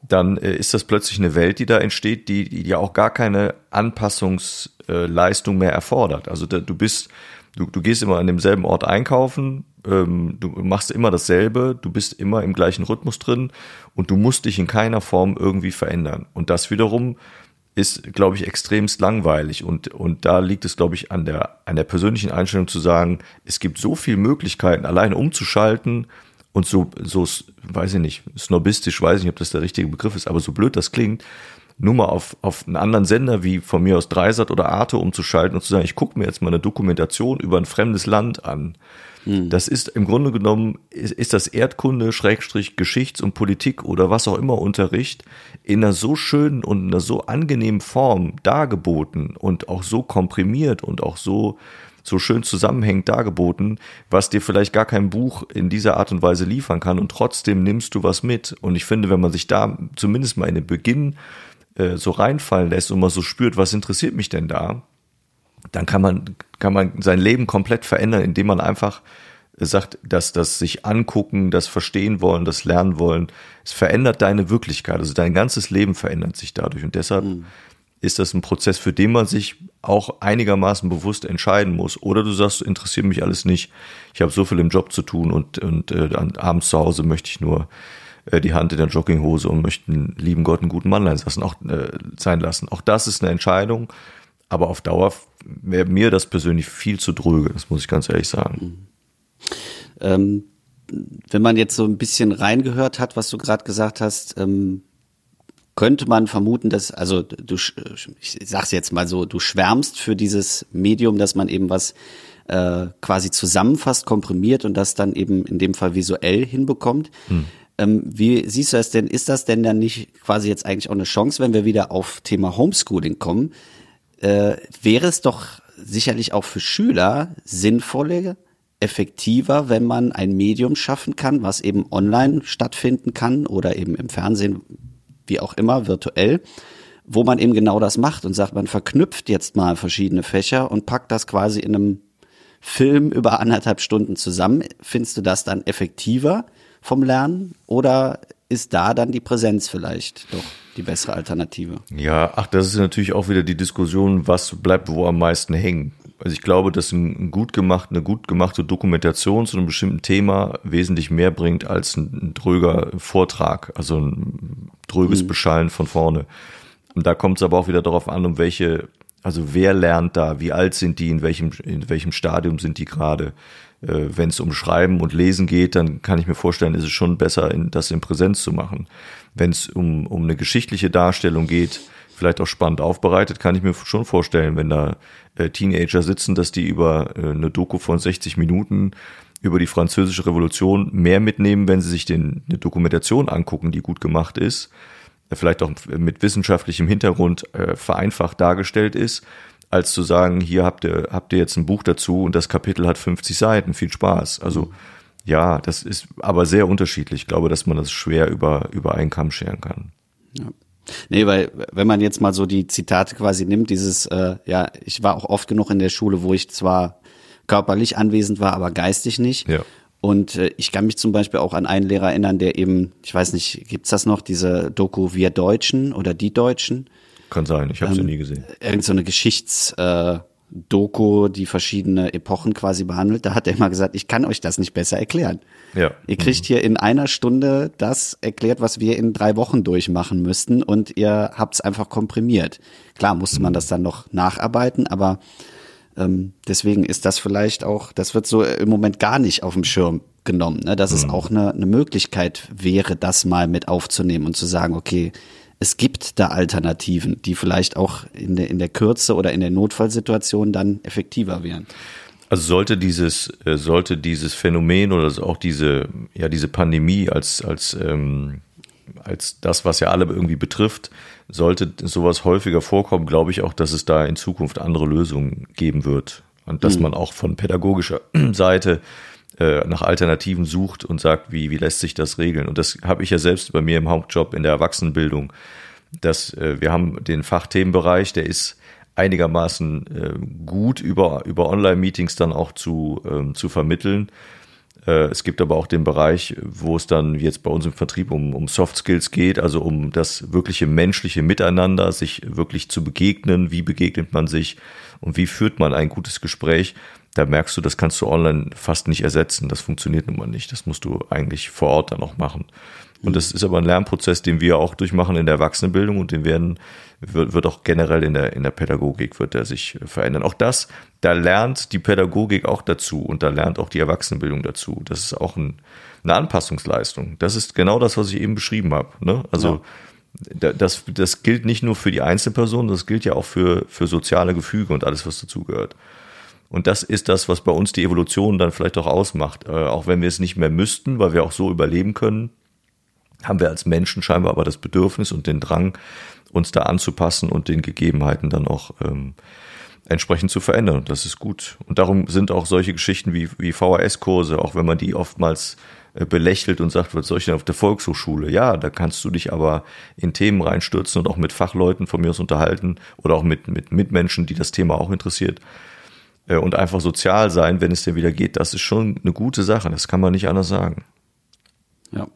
dann äh, ist das plötzlich eine Welt, die da entsteht, die, die ja auch gar keine Anpassungsleistung mehr erfordert. Also da, du bist, du, du gehst immer an demselben Ort einkaufen, ähm, du machst immer dasselbe, du bist immer im gleichen Rhythmus drin und du musst dich in keiner Form irgendwie verändern. Und das wiederum ist, glaube ich, extremst langweilig. Und, und da liegt es, glaube ich, an der, an der persönlichen Einstellung zu sagen, es gibt so viele Möglichkeiten, alleine umzuschalten und so, so, weiß ich nicht, snobistisch, weiß ich nicht, ob das der richtige Begriff ist, aber so blöd das klingt, nur mal auf, auf einen anderen Sender wie von mir aus Dreisat oder Arte umzuschalten und zu sagen, ich gucke mir jetzt mal eine Dokumentation über ein fremdes Land an. Hm. Das ist im Grunde genommen, ist, ist das Erdkunde, Schrägstrich, Geschichts- und Politik oder was auch immer Unterricht in einer so schönen und einer so angenehmen Form dargeboten und auch so komprimiert und auch so so schön zusammenhängend dargeboten, was dir vielleicht gar kein Buch in dieser Art und Weise liefern kann und trotzdem nimmst du was mit. Und ich finde, wenn man sich da zumindest mal in den Beginn äh, so reinfallen lässt und mal so spürt, was interessiert mich denn da, dann kann man, kann man sein Leben komplett verändern, indem man einfach sagt, dass das sich angucken, das verstehen wollen, das lernen wollen, es verändert deine Wirklichkeit. Also dein ganzes Leben verändert sich dadurch. Und deshalb mhm. ist das ein Prozess, für den man sich auch einigermaßen bewusst entscheiden muss. Oder du sagst, interessiert mich alles nicht. Ich habe so viel im Job zu tun und, und äh, abends zu Hause möchte ich nur äh, die Hand in der Jogginghose und möchten lieben Gott einen guten Mann lassen, auch, äh, sein lassen. Auch das ist eine Entscheidung, aber auf Dauer wäre mir das persönlich viel zu dröge, das muss ich ganz ehrlich sagen. Ähm, wenn man jetzt so ein bisschen reingehört hat, was du gerade gesagt hast, ähm, könnte man vermuten, dass, also du, ich sag's jetzt mal so, du schwärmst für dieses Medium, dass man eben was äh, quasi zusammenfasst, komprimiert und das dann eben in dem Fall visuell hinbekommt. Hm. Ähm, wie siehst du das denn? Ist das denn dann nicht quasi jetzt eigentlich auch eine Chance, wenn wir wieder auf Thema Homeschooling kommen? Äh, wäre es doch sicherlich auch für Schüler sinnvoller, effektiver, wenn man ein Medium schaffen kann, was eben online stattfinden kann oder eben im Fernsehen, wie auch immer, virtuell, wo man eben genau das macht und sagt, man verknüpft jetzt mal verschiedene Fächer und packt das quasi in einem Film über anderthalb Stunden zusammen. Findest du das dann effektiver? vom Lernen oder ist da dann die Präsenz vielleicht doch die bessere Alternative? Ja, ach, das ist natürlich auch wieder die Diskussion, was bleibt wo am meisten hängen. Also ich glaube, dass ein gut gemacht, eine gut gemachte Dokumentation zu einem bestimmten Thema wesentlich mehr bringt als ein, dröger Vortrag, also ein dröges mhm. Beschallen von vorne. Und da kommt es aber auch wieder darauf an, um welche, also wer lernt da, wie alt sind die, in welchem, in welchem Stadium sind die gerade? Äh, wenn es um Schreiben und Lesen geht, dann kann ich mir vorstellen, ist es schon besser, in, das in Präsenz zu machen. Wenn es um, um eine geschichtliche Darstellung geht, vielleicht auch spannend aufbereitet, kann ich mir schon vorstellen, wenn da äh, Teenager sitzen, dass die über äh, eine Doku von 60 Minuten über die französische Revolution mehr mitnehmen, wenn sie sich den, eine Dokumentation angucken, die gut gemacht ist, vielleicht auch mit wissenschaftlichem Hintergrund äh, vereinfacht dargestellt ist, als zu sagen, hier habt ihr, habt ihr jetzt ein Buch dazu und das Kapitel hat 50 Seiten, viel Spaß. Also ja, das ist aber sehr unterschiedlich. Ich glaube, dass man das schwer über, über einen Kamm scheren kann. Ja. Nee, weil wenn man jetzt mal so die Zitate quasi nimmt, dieses, äh, ja, ich war auch oft genug in der Schule, wo ich zwar körperlich anwesend war, aber geistig nicht. Ja. Und äh, ich kann mich zum Beispiel auch an einen Lehrer erinnern, der eben, ich weiß nicht, gibt's das noch, diese Doku Wir Deutschen oder die Deutschen? Kann sein, ich habe ähm, sie nie gesehen. Irgend so eine Geschichts äh, Doku, die verschiedene Epochen quasi behandelt. Da hat er immer gesagt, ich kann euch das nicht besser erklären. Ja. Ihr kriegt mhm. hier in einer Stunde das erklärt, was wir in drei Wochen durchmachen müssten und ihr habt es einfach komprimiert. Klar musste man mhm. das dann noch nacharbeiten, aber ähm, deswegen ist das vielleicht auch, das wird so im Moment gar nicht auf dem Schirm genommen, ne? dass mhm. es auch eine, eine Möglichkeit wäre, das mal mit aufzunehmen und zu sagen, okay, es gibt da Alternativen, die vielleicht auch in der, in der Kürze oder in der Notfallsituation dann effektiver wären. Also sollte dieses, äh, sollte dieses Phänomen oder auch diese, ja, diese Pandemie als, als, ähm, als das, was ja alle irgendwie betrifft, sollte sowas häufiger vorkommen, glaube ich auch, dass es da in Zukunft andere Lösungen geben wird. Und dass mhm. man auch von pädagogischer Seite äh, nach Alternativen sucht und sagt, wie, wie lässt sich das regeln. Und das habe ich ja selbst bei mir im Hauptjob in der Erwachsenenbildung, dass äh, wir haben den Fachthemenbereich, der ist einigermaßen äh, gut über, über Online-Meetings dann auch zu, ähm, zu vermitteln. Äh, es gibt aber auch den Bereich, wo es dann jetzt bei uns im Vertrieb um, um Soft Skills geht, also um das wirkliche menschliche Miteinander, sich wirklich zu begegnen. Wie begegnet man sich und wie führt man ein gutes Gespräch? da merkst du, das kannst du online fast nicht ersetzen. Das funktioniert nun mal nicht. Das musst du eigentlich vor Ort dann auch machen. Und das ist aber ein Lernprozess, den wir auch durchmachen in der Erwachsenenbildung und den werden, wird, wird auch generell in der, in der Pädagogik wird der sich verändern. Auch das, da lernt die Pädagogik auch dazu und da lernt auch die Erwachsenenbildung dazu. Das ist auch ein, eine Anpassungsleistung. Das ist genau das, was ich eben beschrieben habe. Ne? Also das, das gilt nicht nur für die Einzelperson, das gilt ja auch für, für soziale Gefüge und alles, was dazugehört. Und das ist das, was bei uns die Evolution dann vielleicht auch ausmacht. Äh, auch wenn wir es nicht mehr müssten, weil wir auch so überleben können, haben wir als Menschen scheinbar aber das Bedürfnis und den Drang, uns da anzupassen und den Gegebenheiten dann auch ähm, entsprechend zu verändern. Und das ist gut. Und darum sind auch solche Geschichten wie, wie VHS-Kurse, auch wenn man die oftmals äh, belächelt und sagt, was soll ich denn auf der Volkshochschule? Ja, da kannst du dich aber in Themen reinstürzen und auch mit Fachleuten von mir aus unterhalten oder auch mit, mit Mitmenschen, die das Thema auch interessiert. Äh, und einfach sozial sein, wenn es dir wieder geht, das ist schon eine gute Sache. Das kann man nicht anders sagen. Ja.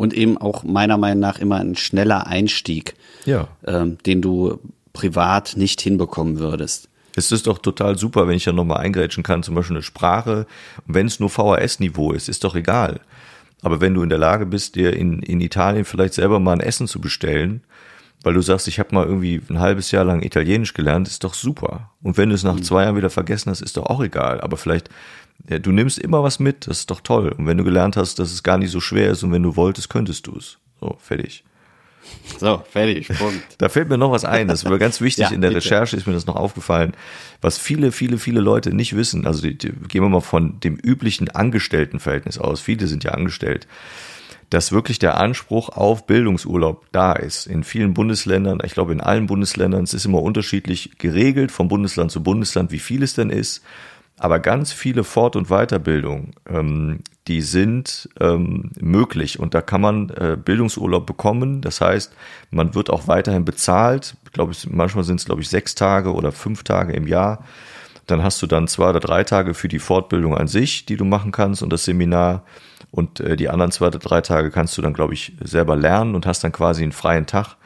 Und eben auch meiner Meinung nach immer ein schneller Einstieg, ja. ähm, den du privat nicht hinbekommen würdest. Es ist doch total super, wenn ich ja nochmal eingrätschen kann, zum Beispiel eine Sprache. Und wenn es nur VHS-Niveau ist, ist doch egal. Aber wenn du in der Lage bist, dir in, in Italien vielleicht selber mal ein Essen zu bestellen, weil du sagst, ich habe mal irgendwie ein halbes Jahr lang Italienisch gelernt, ist doch super. Und wenn du es nach mhm. zwei Jahren wieder vergessen hast, ist doch auch egal. Aber vielleicht, ja, du nimmst immer was mit, das ist doch toll. Und wenn du gelernt hast, dass es gar nicht so schwer ist und wenn du wolltest, könntest du es. So, fertig. So, fertig, Punkt. Da fällt mir noch was ein, das war ganz wichtig ja, in der bitte. Recherche, ist mir das noch aufgefallen, was viele, viele, viele Leute nicht wissen. Also die, die, gehen wir mal von dem üblichen Angestelltenverhältnis aus, viele sind ja angestellt, dass wirklich der Anspruch auf Bildungsurlaub da ist. In vielen Bundesländern, ich glaube in allen Bundesländern, es ist immer unterschiedlich geregelt, von Bundesland zu Bundesland, wie viel es denn ist. Aber ganz viele Fort- und Weiterbildung, ähm, die sind ähm, möglich und da kann man äh, Bildungsurlaub bekommen. Das heißt, man wird auch weiterhin bezahlt. Glaube ich, manchmal sind es glaube ich sechs Tage oder fünf Tage im Jahr. Dann hast du dann zwei oder drei Tage für die Fortbildung an sich, die du machen kannst und das Seminar. Und äh, die anderen zwei oder drei Tage kannst du dann glaube ich selber lernen und hast dann quasi einen freien Tag.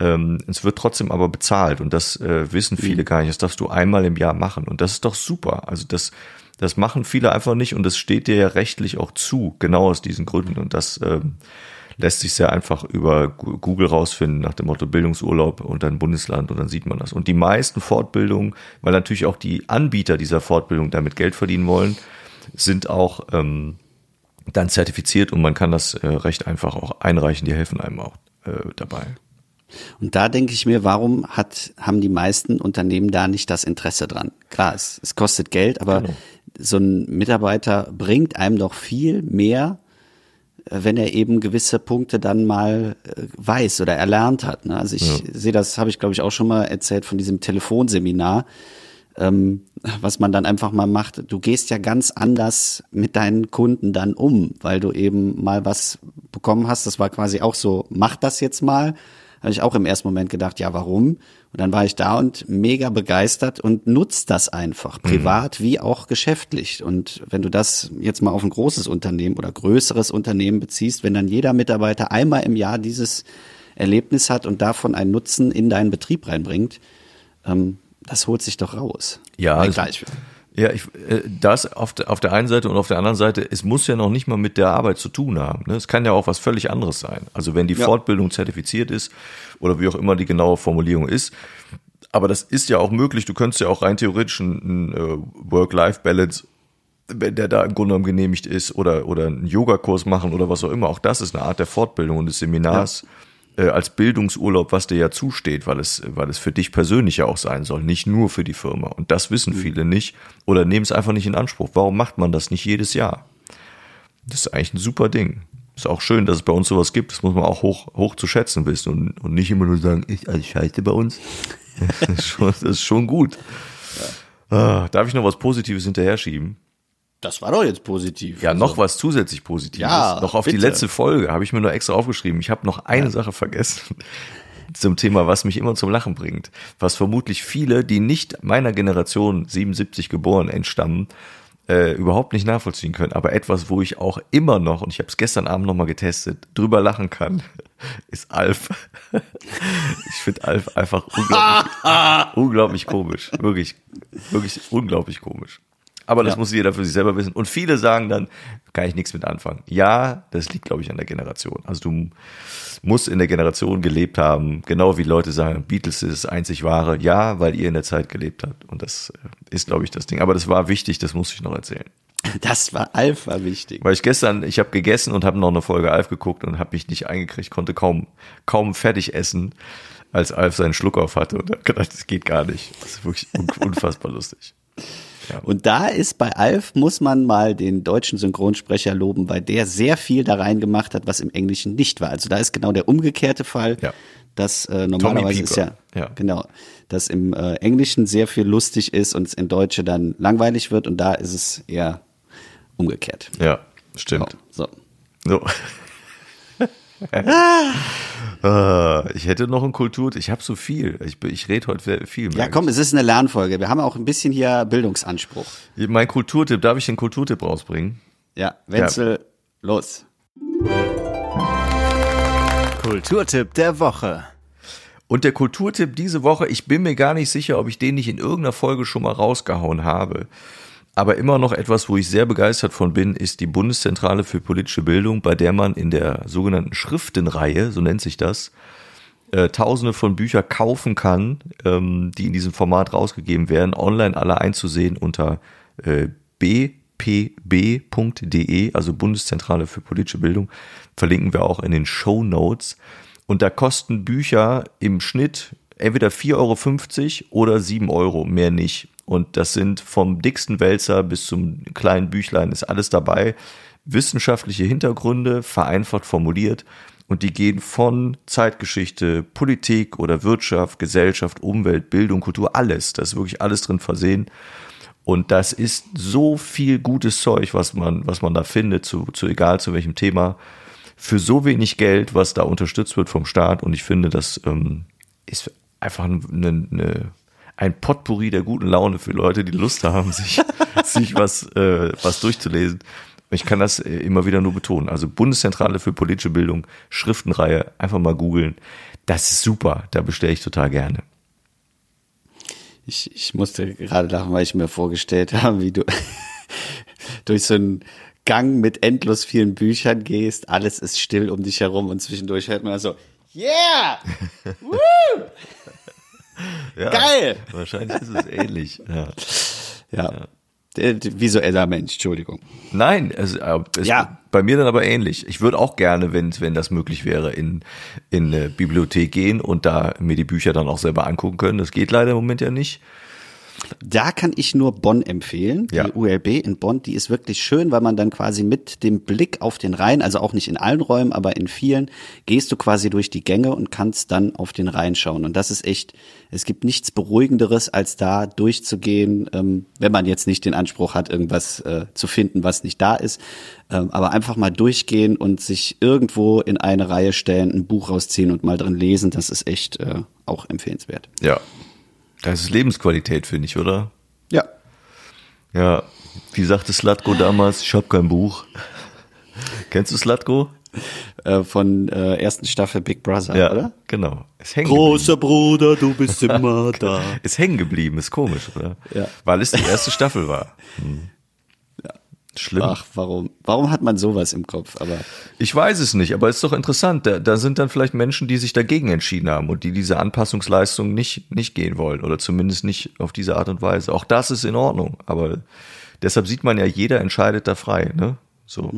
Ähm, es wird trotzdem aber bezahlt und das äh, wissen viele mhm. gar nicht. Das darfst du einmal im Jahr machen und das ist doch super. Also das, das machen viele einfach nicht und das steht dir ja rechtlich auch zu, genau aus diesen Gründen und das ähm, lässt sich sehr einfach über Google rausfinden nach dem Motto Bildungsurlaub und dann Bundesland und dann sieht man das. Und die meisten Fortbildungen, weil natürlich auch die Anbieter dieser Fortbildung damit Geld verdienen wollen, sind auch ähm, dann zertifiziert und man kann das äh, recht einfach auch einreichen. Die helfen einem auch äh, dabei. Und da denke ich mir, warum hat, haben die meisten Unternehmen da nicht das Interesse dran? Klar, es, es kostet Geld, aber genau. so ein Mitarbeiter bringt einem doch viel mehr, äh, wenn er eben gewisse Punkte dann mal äh, weiß oder erlernt hat. Ne? Also ich ja. sehe das, habe ich glaube ich auch schon mal erzählt von diesem Telefonseminar, ähm, was man dann einfach mal macht. Du gehst ja ganz anders mit deinen Kunden dann um, weil du eben mal was bekommen hast. Das war quasi auch so, mach das jetzt mal habe ich auch im ersten Moment gedacht, ja, warum? Und dann war ich da und mega begeistert und nutzt das einfach, mhm. privat mhm. wie auch geschäftlich. Und wenn du das jetzt mal auf ein großes Unternehmen oder größeres Unternehmen beziehst, wenn dann jeder Mitarbeiter einmal im Jahr dieses Erlebnis hat und davon einen Nutzen in deinen Betrieb reinbringt, ähm, das holt sich doch raus. Ja, also, ja, ich, äh, das auf der, auf der einen Seite und auf der anderen Seite, es muss ja noch nicht mal mit der Arbeit zu tun haben. Ne? Es kann ja auch was völlig anderes sein. Also wenn die ja. Fortbildung zertifiziert ist oder wie auch immer die genaue Formulierung ist. Aber das ist ja auch möglich. Du könntest ja auch rein theoretisch einen äh, Work-Life-Balance, wenn der da im Grunde genommen genehmigt ist, oder, oder einen Yogakurs machen oder was auch immer. Auch das ist eine Art der Fortbildung und des Seminars. Ja äh, als Bildungsurlaub, was dir ja zusteht, weil es, weil es für dich persönlich ja auch sein soll, nicht nur für die Firma. Und das wissen mhm. viele nicht oder nehmen es einfach nicht in Anspruch. Warum macht man das nicht jedes Jahr? Das ist eigentlich ein super Ding. Ist auch schön, dass es bei uns sowas gibt. Das muss man auch hoch, hoch zu schätzen wissen und, und nicht immer nur sagen, ich als Scheiße bei uns. das, ist schon, das ist schon gut. Ja. Ah, darf ich noch was Positives hinterher schieben? Das war doch jetzt positiv. Ja, also. noch was zusätzlich Positives. Ja, noch auf bitte. die letzte Folge habe ich mir nur extra aufgeschrieben. Ich habe noch eine ja. Sache vergessen zum Thema, was mich immer zum Lachen bringt. Was vermutlich viele, die nicht meiner Generation 77 geboren entstammen, äh, überhaupt nicht nachvollziehen können. Aber etwas, wo ich auch immer noch, und ich habe es gestern Abend nochmal getestet, drüber lachen kann, ist Alf. ich finde Alf einfach unglaublich, unglaublich komisch. Wirklich, wirklich unglaublich komisch. Aber das ja. muss jeder für sich selber wissen. Und viele sagen dann, kann ich nichts mit anfangen. Ja, das liegt, glaube ich, an der Generation. Also du musst in der Generation gelebt haben, genau wie Leute sagen, Beatles ist das einzig wahre. Ja, weil ihr in der Zeit gelebt habt. Und das äh, ist, glaube ich, das Ding. Aber das war wichtig, das muss ich noch erzählen. Das war Alf war wichtig. Weil ich gestern, ich habe gegessen und habe noch eine Folge Alf geguckt und habe mich nicht eingekriegt, konnte kaum, kaum fertig essen, als Alf seinen Schluck auf hatte und habe gedacht, das geht gar nicht. Das ist wirklich un unfassbar lustig. Und da ist bei Alf, muss man mal den deutschen Synchronsprecher loben, weil der sehr viel da reingemacht hat, was im Englischen nicht war. Also da ist genau der umgekehrte Fall. Ja. dass äh, normalerweise ist ja, Ja. genau, dass im äh, Englischen sehr viel lustig ist und es in Deutsche dann langweilig wird und da ist es eher umgekehrt. Ja, stimmt. So. So. Ah, ich hätte noch ein Kultur, ich habe so viel. Ich, ich rede heute viel. Ja, merke komm, es ist eine Lernfolge. Wir haben auch ein bisschen hier Bildungsanspruch. Mein Kulturtipp, darf ich den Kulturtipp rausbringen? Ja, Wenzel, los. Kulturtipp der Woche. Und der Kulturtipp diese Woche, ich bin mir gar nicht sicher, ob ich den nicht in irgendeiner Folge schon mal rausgehauen habe. Aber immer noch etwas, wo ich sehr begeistert von bin, ist die Bundeszentrale für politische Bildung, bei der man in der sogenannten Schriftenreihe, so nennt sich das, äh, tausende von Büchern kaufen kann, ähm, die in diesem Format rausgegeben werden, online alle einzusehen unter äh, bpb.de, also Bundeszentrale für politische Bildung, verlinken wir auch in den Show Notes. Und da kosten Bücher im Schnitt entweder 4,50 Euro oder 7 Euro, mehr nicht. Und das sind vom dicksten Wälzer bis zum kleinen Büchlein ist alles dabei. Wissenschaftliche Hintergründe, vereinfacht formuliert. Und die gehen von Zeitgeschichte, Politik oder Wirtschaft, Gesellschaft, Umwelt, Bildung, Kultur, alles. Da ist wirklich alles drin versehen. Und das ist so viel gutes Zeug, was man, was man da findet, zu, zu egal zu welchem Thema, für so wenig Geld, was da unterstützt wird vom Staat. Und ich finde, das ähm, ist einfach eine, eine, ein Potpourri der guten Laune für Leute, die Lust haben, sich, sich was, äh, was durchzulesen. Ich kann das äh, immer wieder nur betonen. Also Bundeszentrale für politische Bildung, Schriftenreihe, einfach mal googeln. Das ist super, da bestelle ich total gerne. Ich, ich musste gerade lachen, weil ich mir vorgestellt habe, wie du durch so einen Gang mit endlos vielen Büchern gehst, alles ist still um dich herum und zwischendurch hört man so, yeah! Woo! Ja, Geil! Wahrscheinlich ist es ähnlich. Ja. Ja. Der Visueller Mensch, Entschuldigung. Nein, es, äh, es Ja. bei mir dann aber ähnlich. Ich würde auch gerne, wenn wenn das möglich wäre, in in eine Bibliothek gehen und da mir die Bücher dann auch selber angucken können. Das geht leider im Moment ja nicht. Da kann ich nur Bonn empfehlen. Ja. Die ULB in Bonn, die ist wirklich schön, weil man dann quasi mit dem Blick auf den Rhein, also auch nicht in allen Räumen, aber in vielen, gehst du quasi durch die Gänge und kannst dann auf den Rhein schauen. Und das ist echt, es gibt nichts Beruhigenderes, als da durchzugehen, ähm, wenn man jetzt nicht den Anspruch hat, irgendwas äh, zu finden, was nicht da ist. Ähm, aber einfach mal durchgehen und sich irgendwo in eine Reihe stellen, ein Buch rausziehen und mal drin lesen, das ist echt äh, auch empfehlenswert. Ja. Das ist Lebensqualität, finde ich, oder? Ja. Ja. Wie sagte Slatko damals, ich habe kein Buch. Kennst du Slatko? äh, von äh, ersten Staffel Big Brother, Ja, oder? genau. Ist hängen Großer Bruder, du bist immer da. Ist hängen geblieben, ist komisch, oder? Ja. Weil es die erste Staffel war. Hm. Schlimm. Ach, warum? Warum hat man sowas im Kopf? Aber Ich weiß es nicht, aber es ist doch interessant. Da, da sind dann vielleicht Menschen, die sich dagegen entschieden haben und die diese Anpassungsleistung nicht, nicht gehen wollen oder zumindest nicht auf diese Art und Weise. Auch das ist in Ordnung, aber deshalb sieht man ja, jeder entscheidet da frei. Ne? So.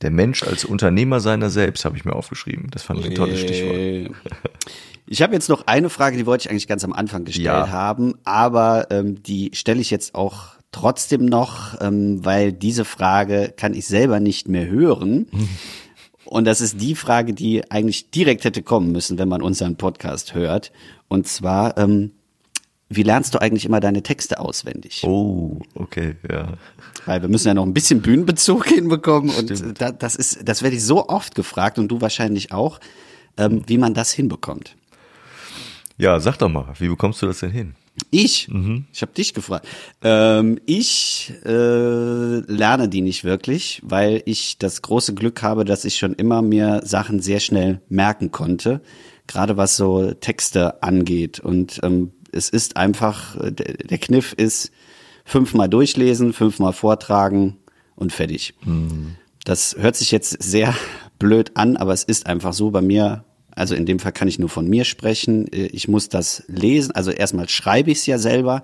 Der Mensch als Unternehmer seiner selbst habe ich mir aufgeschrieben. Das fand ich ein tolles Stichwort. Ich habe jetzt noch eine Frage, die wollte ich eigentlich ganz am Anfang gestellt Ja. haben, aber ähm, die stelle ich jetzt auch trotzdem noch, ähm, weil diese Frage kann ich selber nicht mehr hören. Und das ist die Frage, die eigentlich direkt hätte kommen müssen, wenn man unseren Podcast hört. Und zwar, ähm, wie lernst du eigentlich immer deine Texte auswendig? Oh, okay, ja. Weil wir müssen ja noch ein bisschen Bühnenbezug hinbekommen und da, das ist, das werde ich so oft gefragt und du wahrscheinlich auch, ähm, wie man das hinbekommt. Ja, sag doch mal, wie bekommst du das denn hin? Ich, ich habe dich gefragt. Ähm, ich äh, lerne die nicht wirklich, weil ich das große Glück habe, dass ich schon immer mir Sachen sehr schnell merken konnte, gerade was so Texte angeht. Und ähm, es ist einfach, äh, der, der Kniff ist fünfmal durchlesen, fünfmal vortragen und fertig. Das hört sich jetzt sehr blöd an, aber es ist einfach so bei mir. Also in dem Fall kann ich nur von mir sprechen. Ich muss das lesen. Also erstmal schreibe ich es ja selber.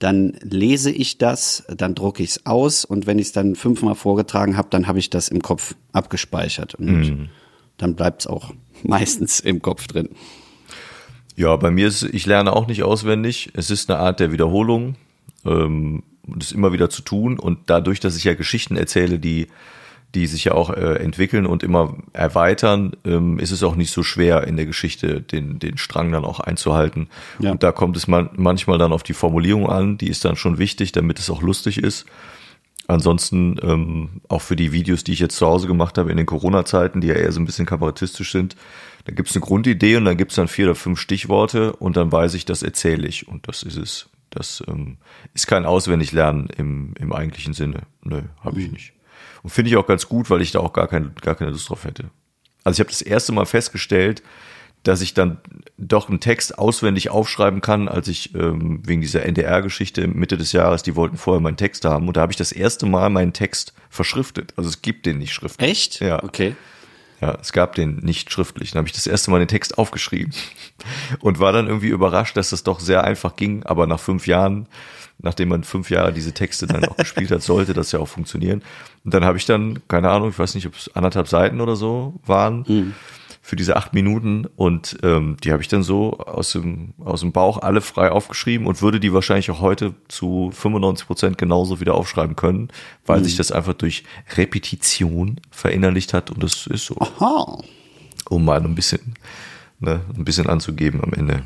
dann lese ich das, dann drucke ich es aus und wenn ich es dann fünfmal vorgetragen habe, dann habe ich das im Kopf abgespeichert und mhm. dann bleibt es auch meistens im Kopf drin. Ja, bei mir ist, ich lerne auch nicht auswendig. Es ist eine Art der Wiederholung, ähm, das immer wieder zu tun und dadurch, dass ich ja Geschichten erzähle, die die sich ja auch äh, entwickeln und immer erweitern, ähm, ist es auch nicht so schwer in der Geschichte, den, den Strang dann auch einzuhalten. Ja. Und da kommt es man, manchmal dann auf die Formulierung an, die ist dann schon wichtig, damit es auch lustig ist. Ansonsten ähm, auch für die Videos, die ich jetzt zu Hause gemacht habe in den Corona-Zeiten, die ja eher so ein bisschen kabarettistisch sind, da gibt es eine Grundidee und dann gibt es dann vier oder fünf Stichworte und dann weiß ich, das erzähle ich und das ist es. Das ähm, ist kein Auswendiglernen im, im eigentlichen Sinne. Nö, habe ich mhm. nicht. Und finde ich auch ganz gut, weil ich da auch gar, kein, gar keine Lust drauf hätte. Also ich habe das erste Mal festgestellt, dass ich dann doch einen Text auswendig aufschreiben kann, als ich ähm, wegen dieser NDR-Geschichte Mitte des Jahres, die wollten vorher meinen Text haben und da habe ich das erste Mal meinen Text verschriftet. Also es gibt den nicht schriftlich. Echt? Ja. Okay. Ja, es gab den nicht schriftlich. Dann habe ich das erste Mal den Text aufgeschrieben und war dann irgendwie überrascht, dass das doch sehr einfach ging. Aber nach fünf Jahren nachdem man fünf Jahre diese Texte dann auch gespielt hat, sollte das ja auch funktionieren. Und dann habe ich dann, keine Ahnung, ich weiß nicht, ob es anderthalb Seiten oder so waren mhm. für diese acht Minuten und ähm, die habe ich dann so aus dem, aus dem Bauch alle frei aufgeschrieben und würde die wahrscheinlich auch heute zu 95 Prozent genauso wieder aufschreiben können, weil mhm. sich das einfach durch Repetition verinnerlicht hat und das ist so. Aha. Um mal ein bisschen, ne, ein bisschen anzugeben am Ende.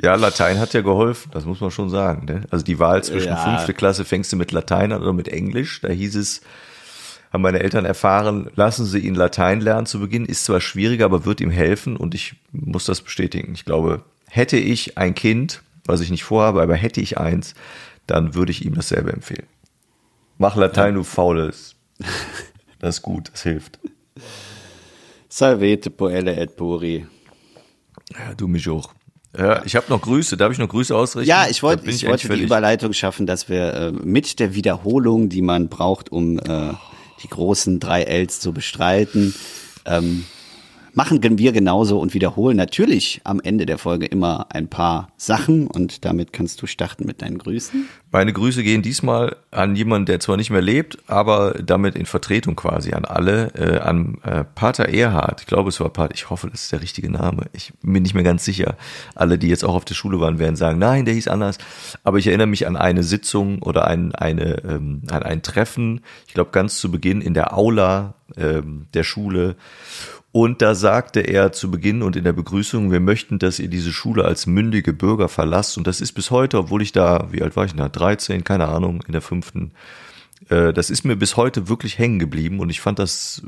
Ja, Latein hat ja geholfen, das muss man schon sagen. Ne? Also die Wahl zwischen ja. fünfte Klasse fängst du mit Latein an oder mit Englisch. Da hieß es, haben meine Eltern erfahren, lassen Sie ihn Latein lernen zu Beginn. Ist zwar schwieriger, aber wird ihm helfen und ich muss das bestätigen. Ich glaube, hätte ich ein Kind, was ich nicht vorhabe, aber hätte ich eins, dann würde ich ihm dasselbe empfehlen. Mach Latein, du Faules. Das ist gut, das hilft. Salvete poelle et puri. Ja, du mich auch. Ja, ich habe noch Grüße. Darf ich noch Grüße ausrichten? Ja, ich wollte ich, ich wollte die Überleitung schaffen, dass wir äh, mit der Wiederholung, die man braucht, um äh, die großen drei Ls zu bestreiten, ähm, machen wir genauso und wiederholen natürlich am Ende der Folge immer ein paar Sachen und damit kannst du starten mit deinen Grüßen. Meine Grüße gehen diesmal an jemanden, der zwar nicht mehr lebt, aber damit in Vertretung quasi an alle, äh, an äh, Pater Erhard. Ich glaube, es war Pater, ich hoffe, das ist der richtige Name. Ich bin nicht mehr ganz sicher. Alle, die jetzt auch auf der Schule waren, werden sagen, nein, der hieß anders. Aber ich erinnere mich an eine Sitzung oder ein, eine, ähm, an ein Treffen, ich glaube ganz zu Beginn in der Aula ähm, der Schule und da sagte er zu Beginn und in der Begrüßung, wir möchten, dass ihr diese Schule als mündige Bürger verlasst. Und das ist bis heute, obwohl ich da, wie alt war ich da, 13, keine Ahnung, in der fünften, äh, das ist mir bis heute wirklich hängen geblieben. Und ich fand das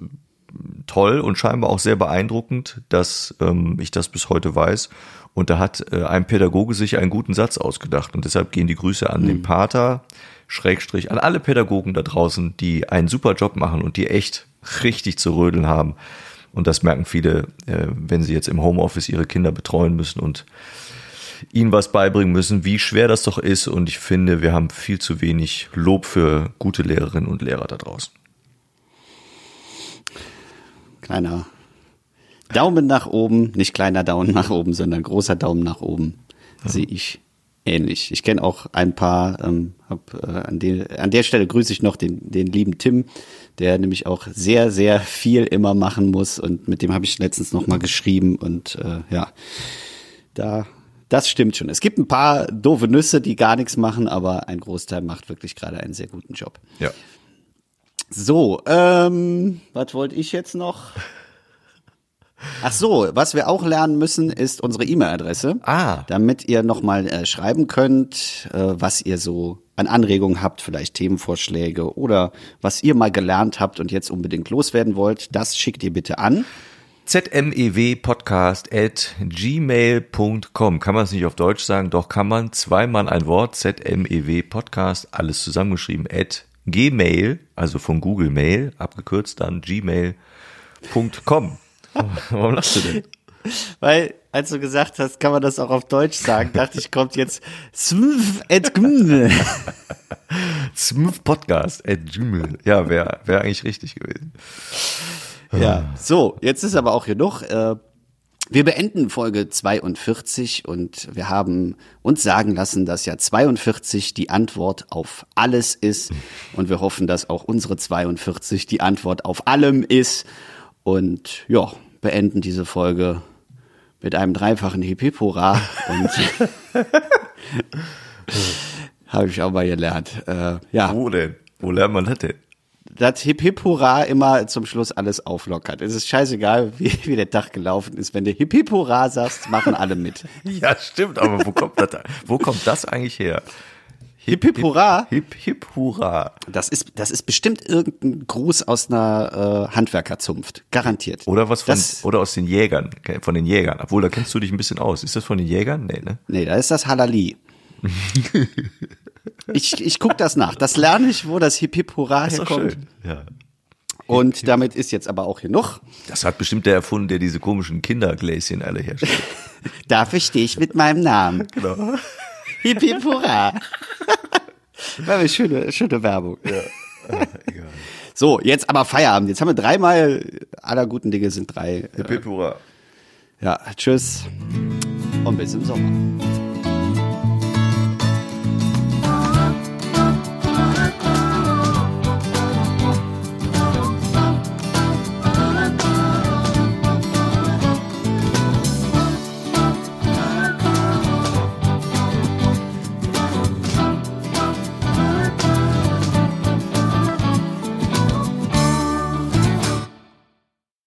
toll und scheinbar auch sehr beeindruckend, dass ähm, ich das bis heute weiß. Und da hat äh, ein Pädagoge sich einen guten Satz ausgedacht. Und deshalb gehen die Grüße an mhm. den Pater, Schrägstrich, an alle Pädagogen da draußen, die einen super Job machen und die echt richtig zu rödeln haben. Und das merken viele, äh, wenn sie jetzt im Homeoffice ihre Kinder betreuen müssen und ihnen was beibringen müssen, wie schwer das doch ist. Und ich finde, wir haben viel zu wenig Lob für gute Lehrerinnen und Lehrer da draußen. Kleiner Daumen nach oben, nicht kleiner Daumen nach oben, sondern großer Daumen nach oben, ja. sehe ich ähnlich. Ich kenne auch ein paar, ähm, hab, äh, an, den, an der Stelle grüße ich noch den, den lieben Tim, der nämlich auch sehr, sehr viel immer machen muss und mit dem habe ich letztens noch mal geschrieben und äh, ja, da, das stimmt schon. Es gibt ein paar doofe Nüsse, die gar nichts machen, aber ein Großteil macht wirklich gerade einen sehr guten Job. Ja. So, ähm, was wollte ich jetzt noch? Ach so, was wir auch lernen müssen, ist unsere E-Mail-Adresse. Ah. Damit ihr nochmal äh, schreiben könnt, äh, was ihr so an Anregungen habt, vielleicht Themenvorschläge oder was ihr mal gelernt habt und jetzt unbedingt loswerden wollt. Das schickt ihr bitte an. zmewpodcast at gmail.com. Kann man es nicht auf Deutsch sagen? Doch kann man. Zweimal ein Wort. zmewpodcast, alles zusammengeschrieben. At gmail, also von Google Mail, abgekürzt dann gmail.com. Warum lachst du denn? Weil, als du gesagt hast, kann man das auch auf Deutsch sagen, dachte ich, kommt jetzt Smith Podcast at Gmail. Ja, wäre wär eigentlich richtig gewesen. Ja, so, jetzt ist aber auch genug. Äh, Wir beenden Folge 42 und wir haben uns sagen lassen, dass ja 42 die Antwort auf alles ist und wir hoffen, dass auch unsere 42 die Antwort auf allem ist und ja, beenden diese Folge mit einem dreifachen Hippipura und habe ich auch mal gelernt. Äh, ja, Wo denn? Wo lernt man das denn? dass Hip Hip Hurra immer zum Schluss alles auflockert. Es ist scheißegal, wie, wie der Tag gelaufen ist. Wenn du Hip Hip Hurra sagst, machen alle mit. Ja, stimmt, aber wo kommt das, wo kommt das eigentlich her? Hip Hip Hurra, Hip, hip, hurra. das ist, das ist bestimmt irgendein Gruß aus einer äh, Handwerkerzunft. Garantiert. Oder was von, Das, oder aus den Jägern, von den Jägern. Obwohl, da kennst du dich ein bisschen aus. Ist das von den Jägern? Nee, ne? nee, da ist das Halali. ich ich guck das nach. Das lerne ich, wo das Hip Hip Hurra doch herkommt. schön. Ja. Und damit ist jetzt aber auch genug. Das hat bestimmt der erfunden, der diese komischen Kindergläschen alle herstellt. Dafür stehe ich mit meinem Namen. genau. Hip Hip Hurra. War eine schöne, schöne Werbung. Egal. So, jetzt aber Feierabend. Jetzt haben wir dreimal, aller guten Dinge sind drei. Hip, hip, hurra. Ja, tschüss und bis im Sommer.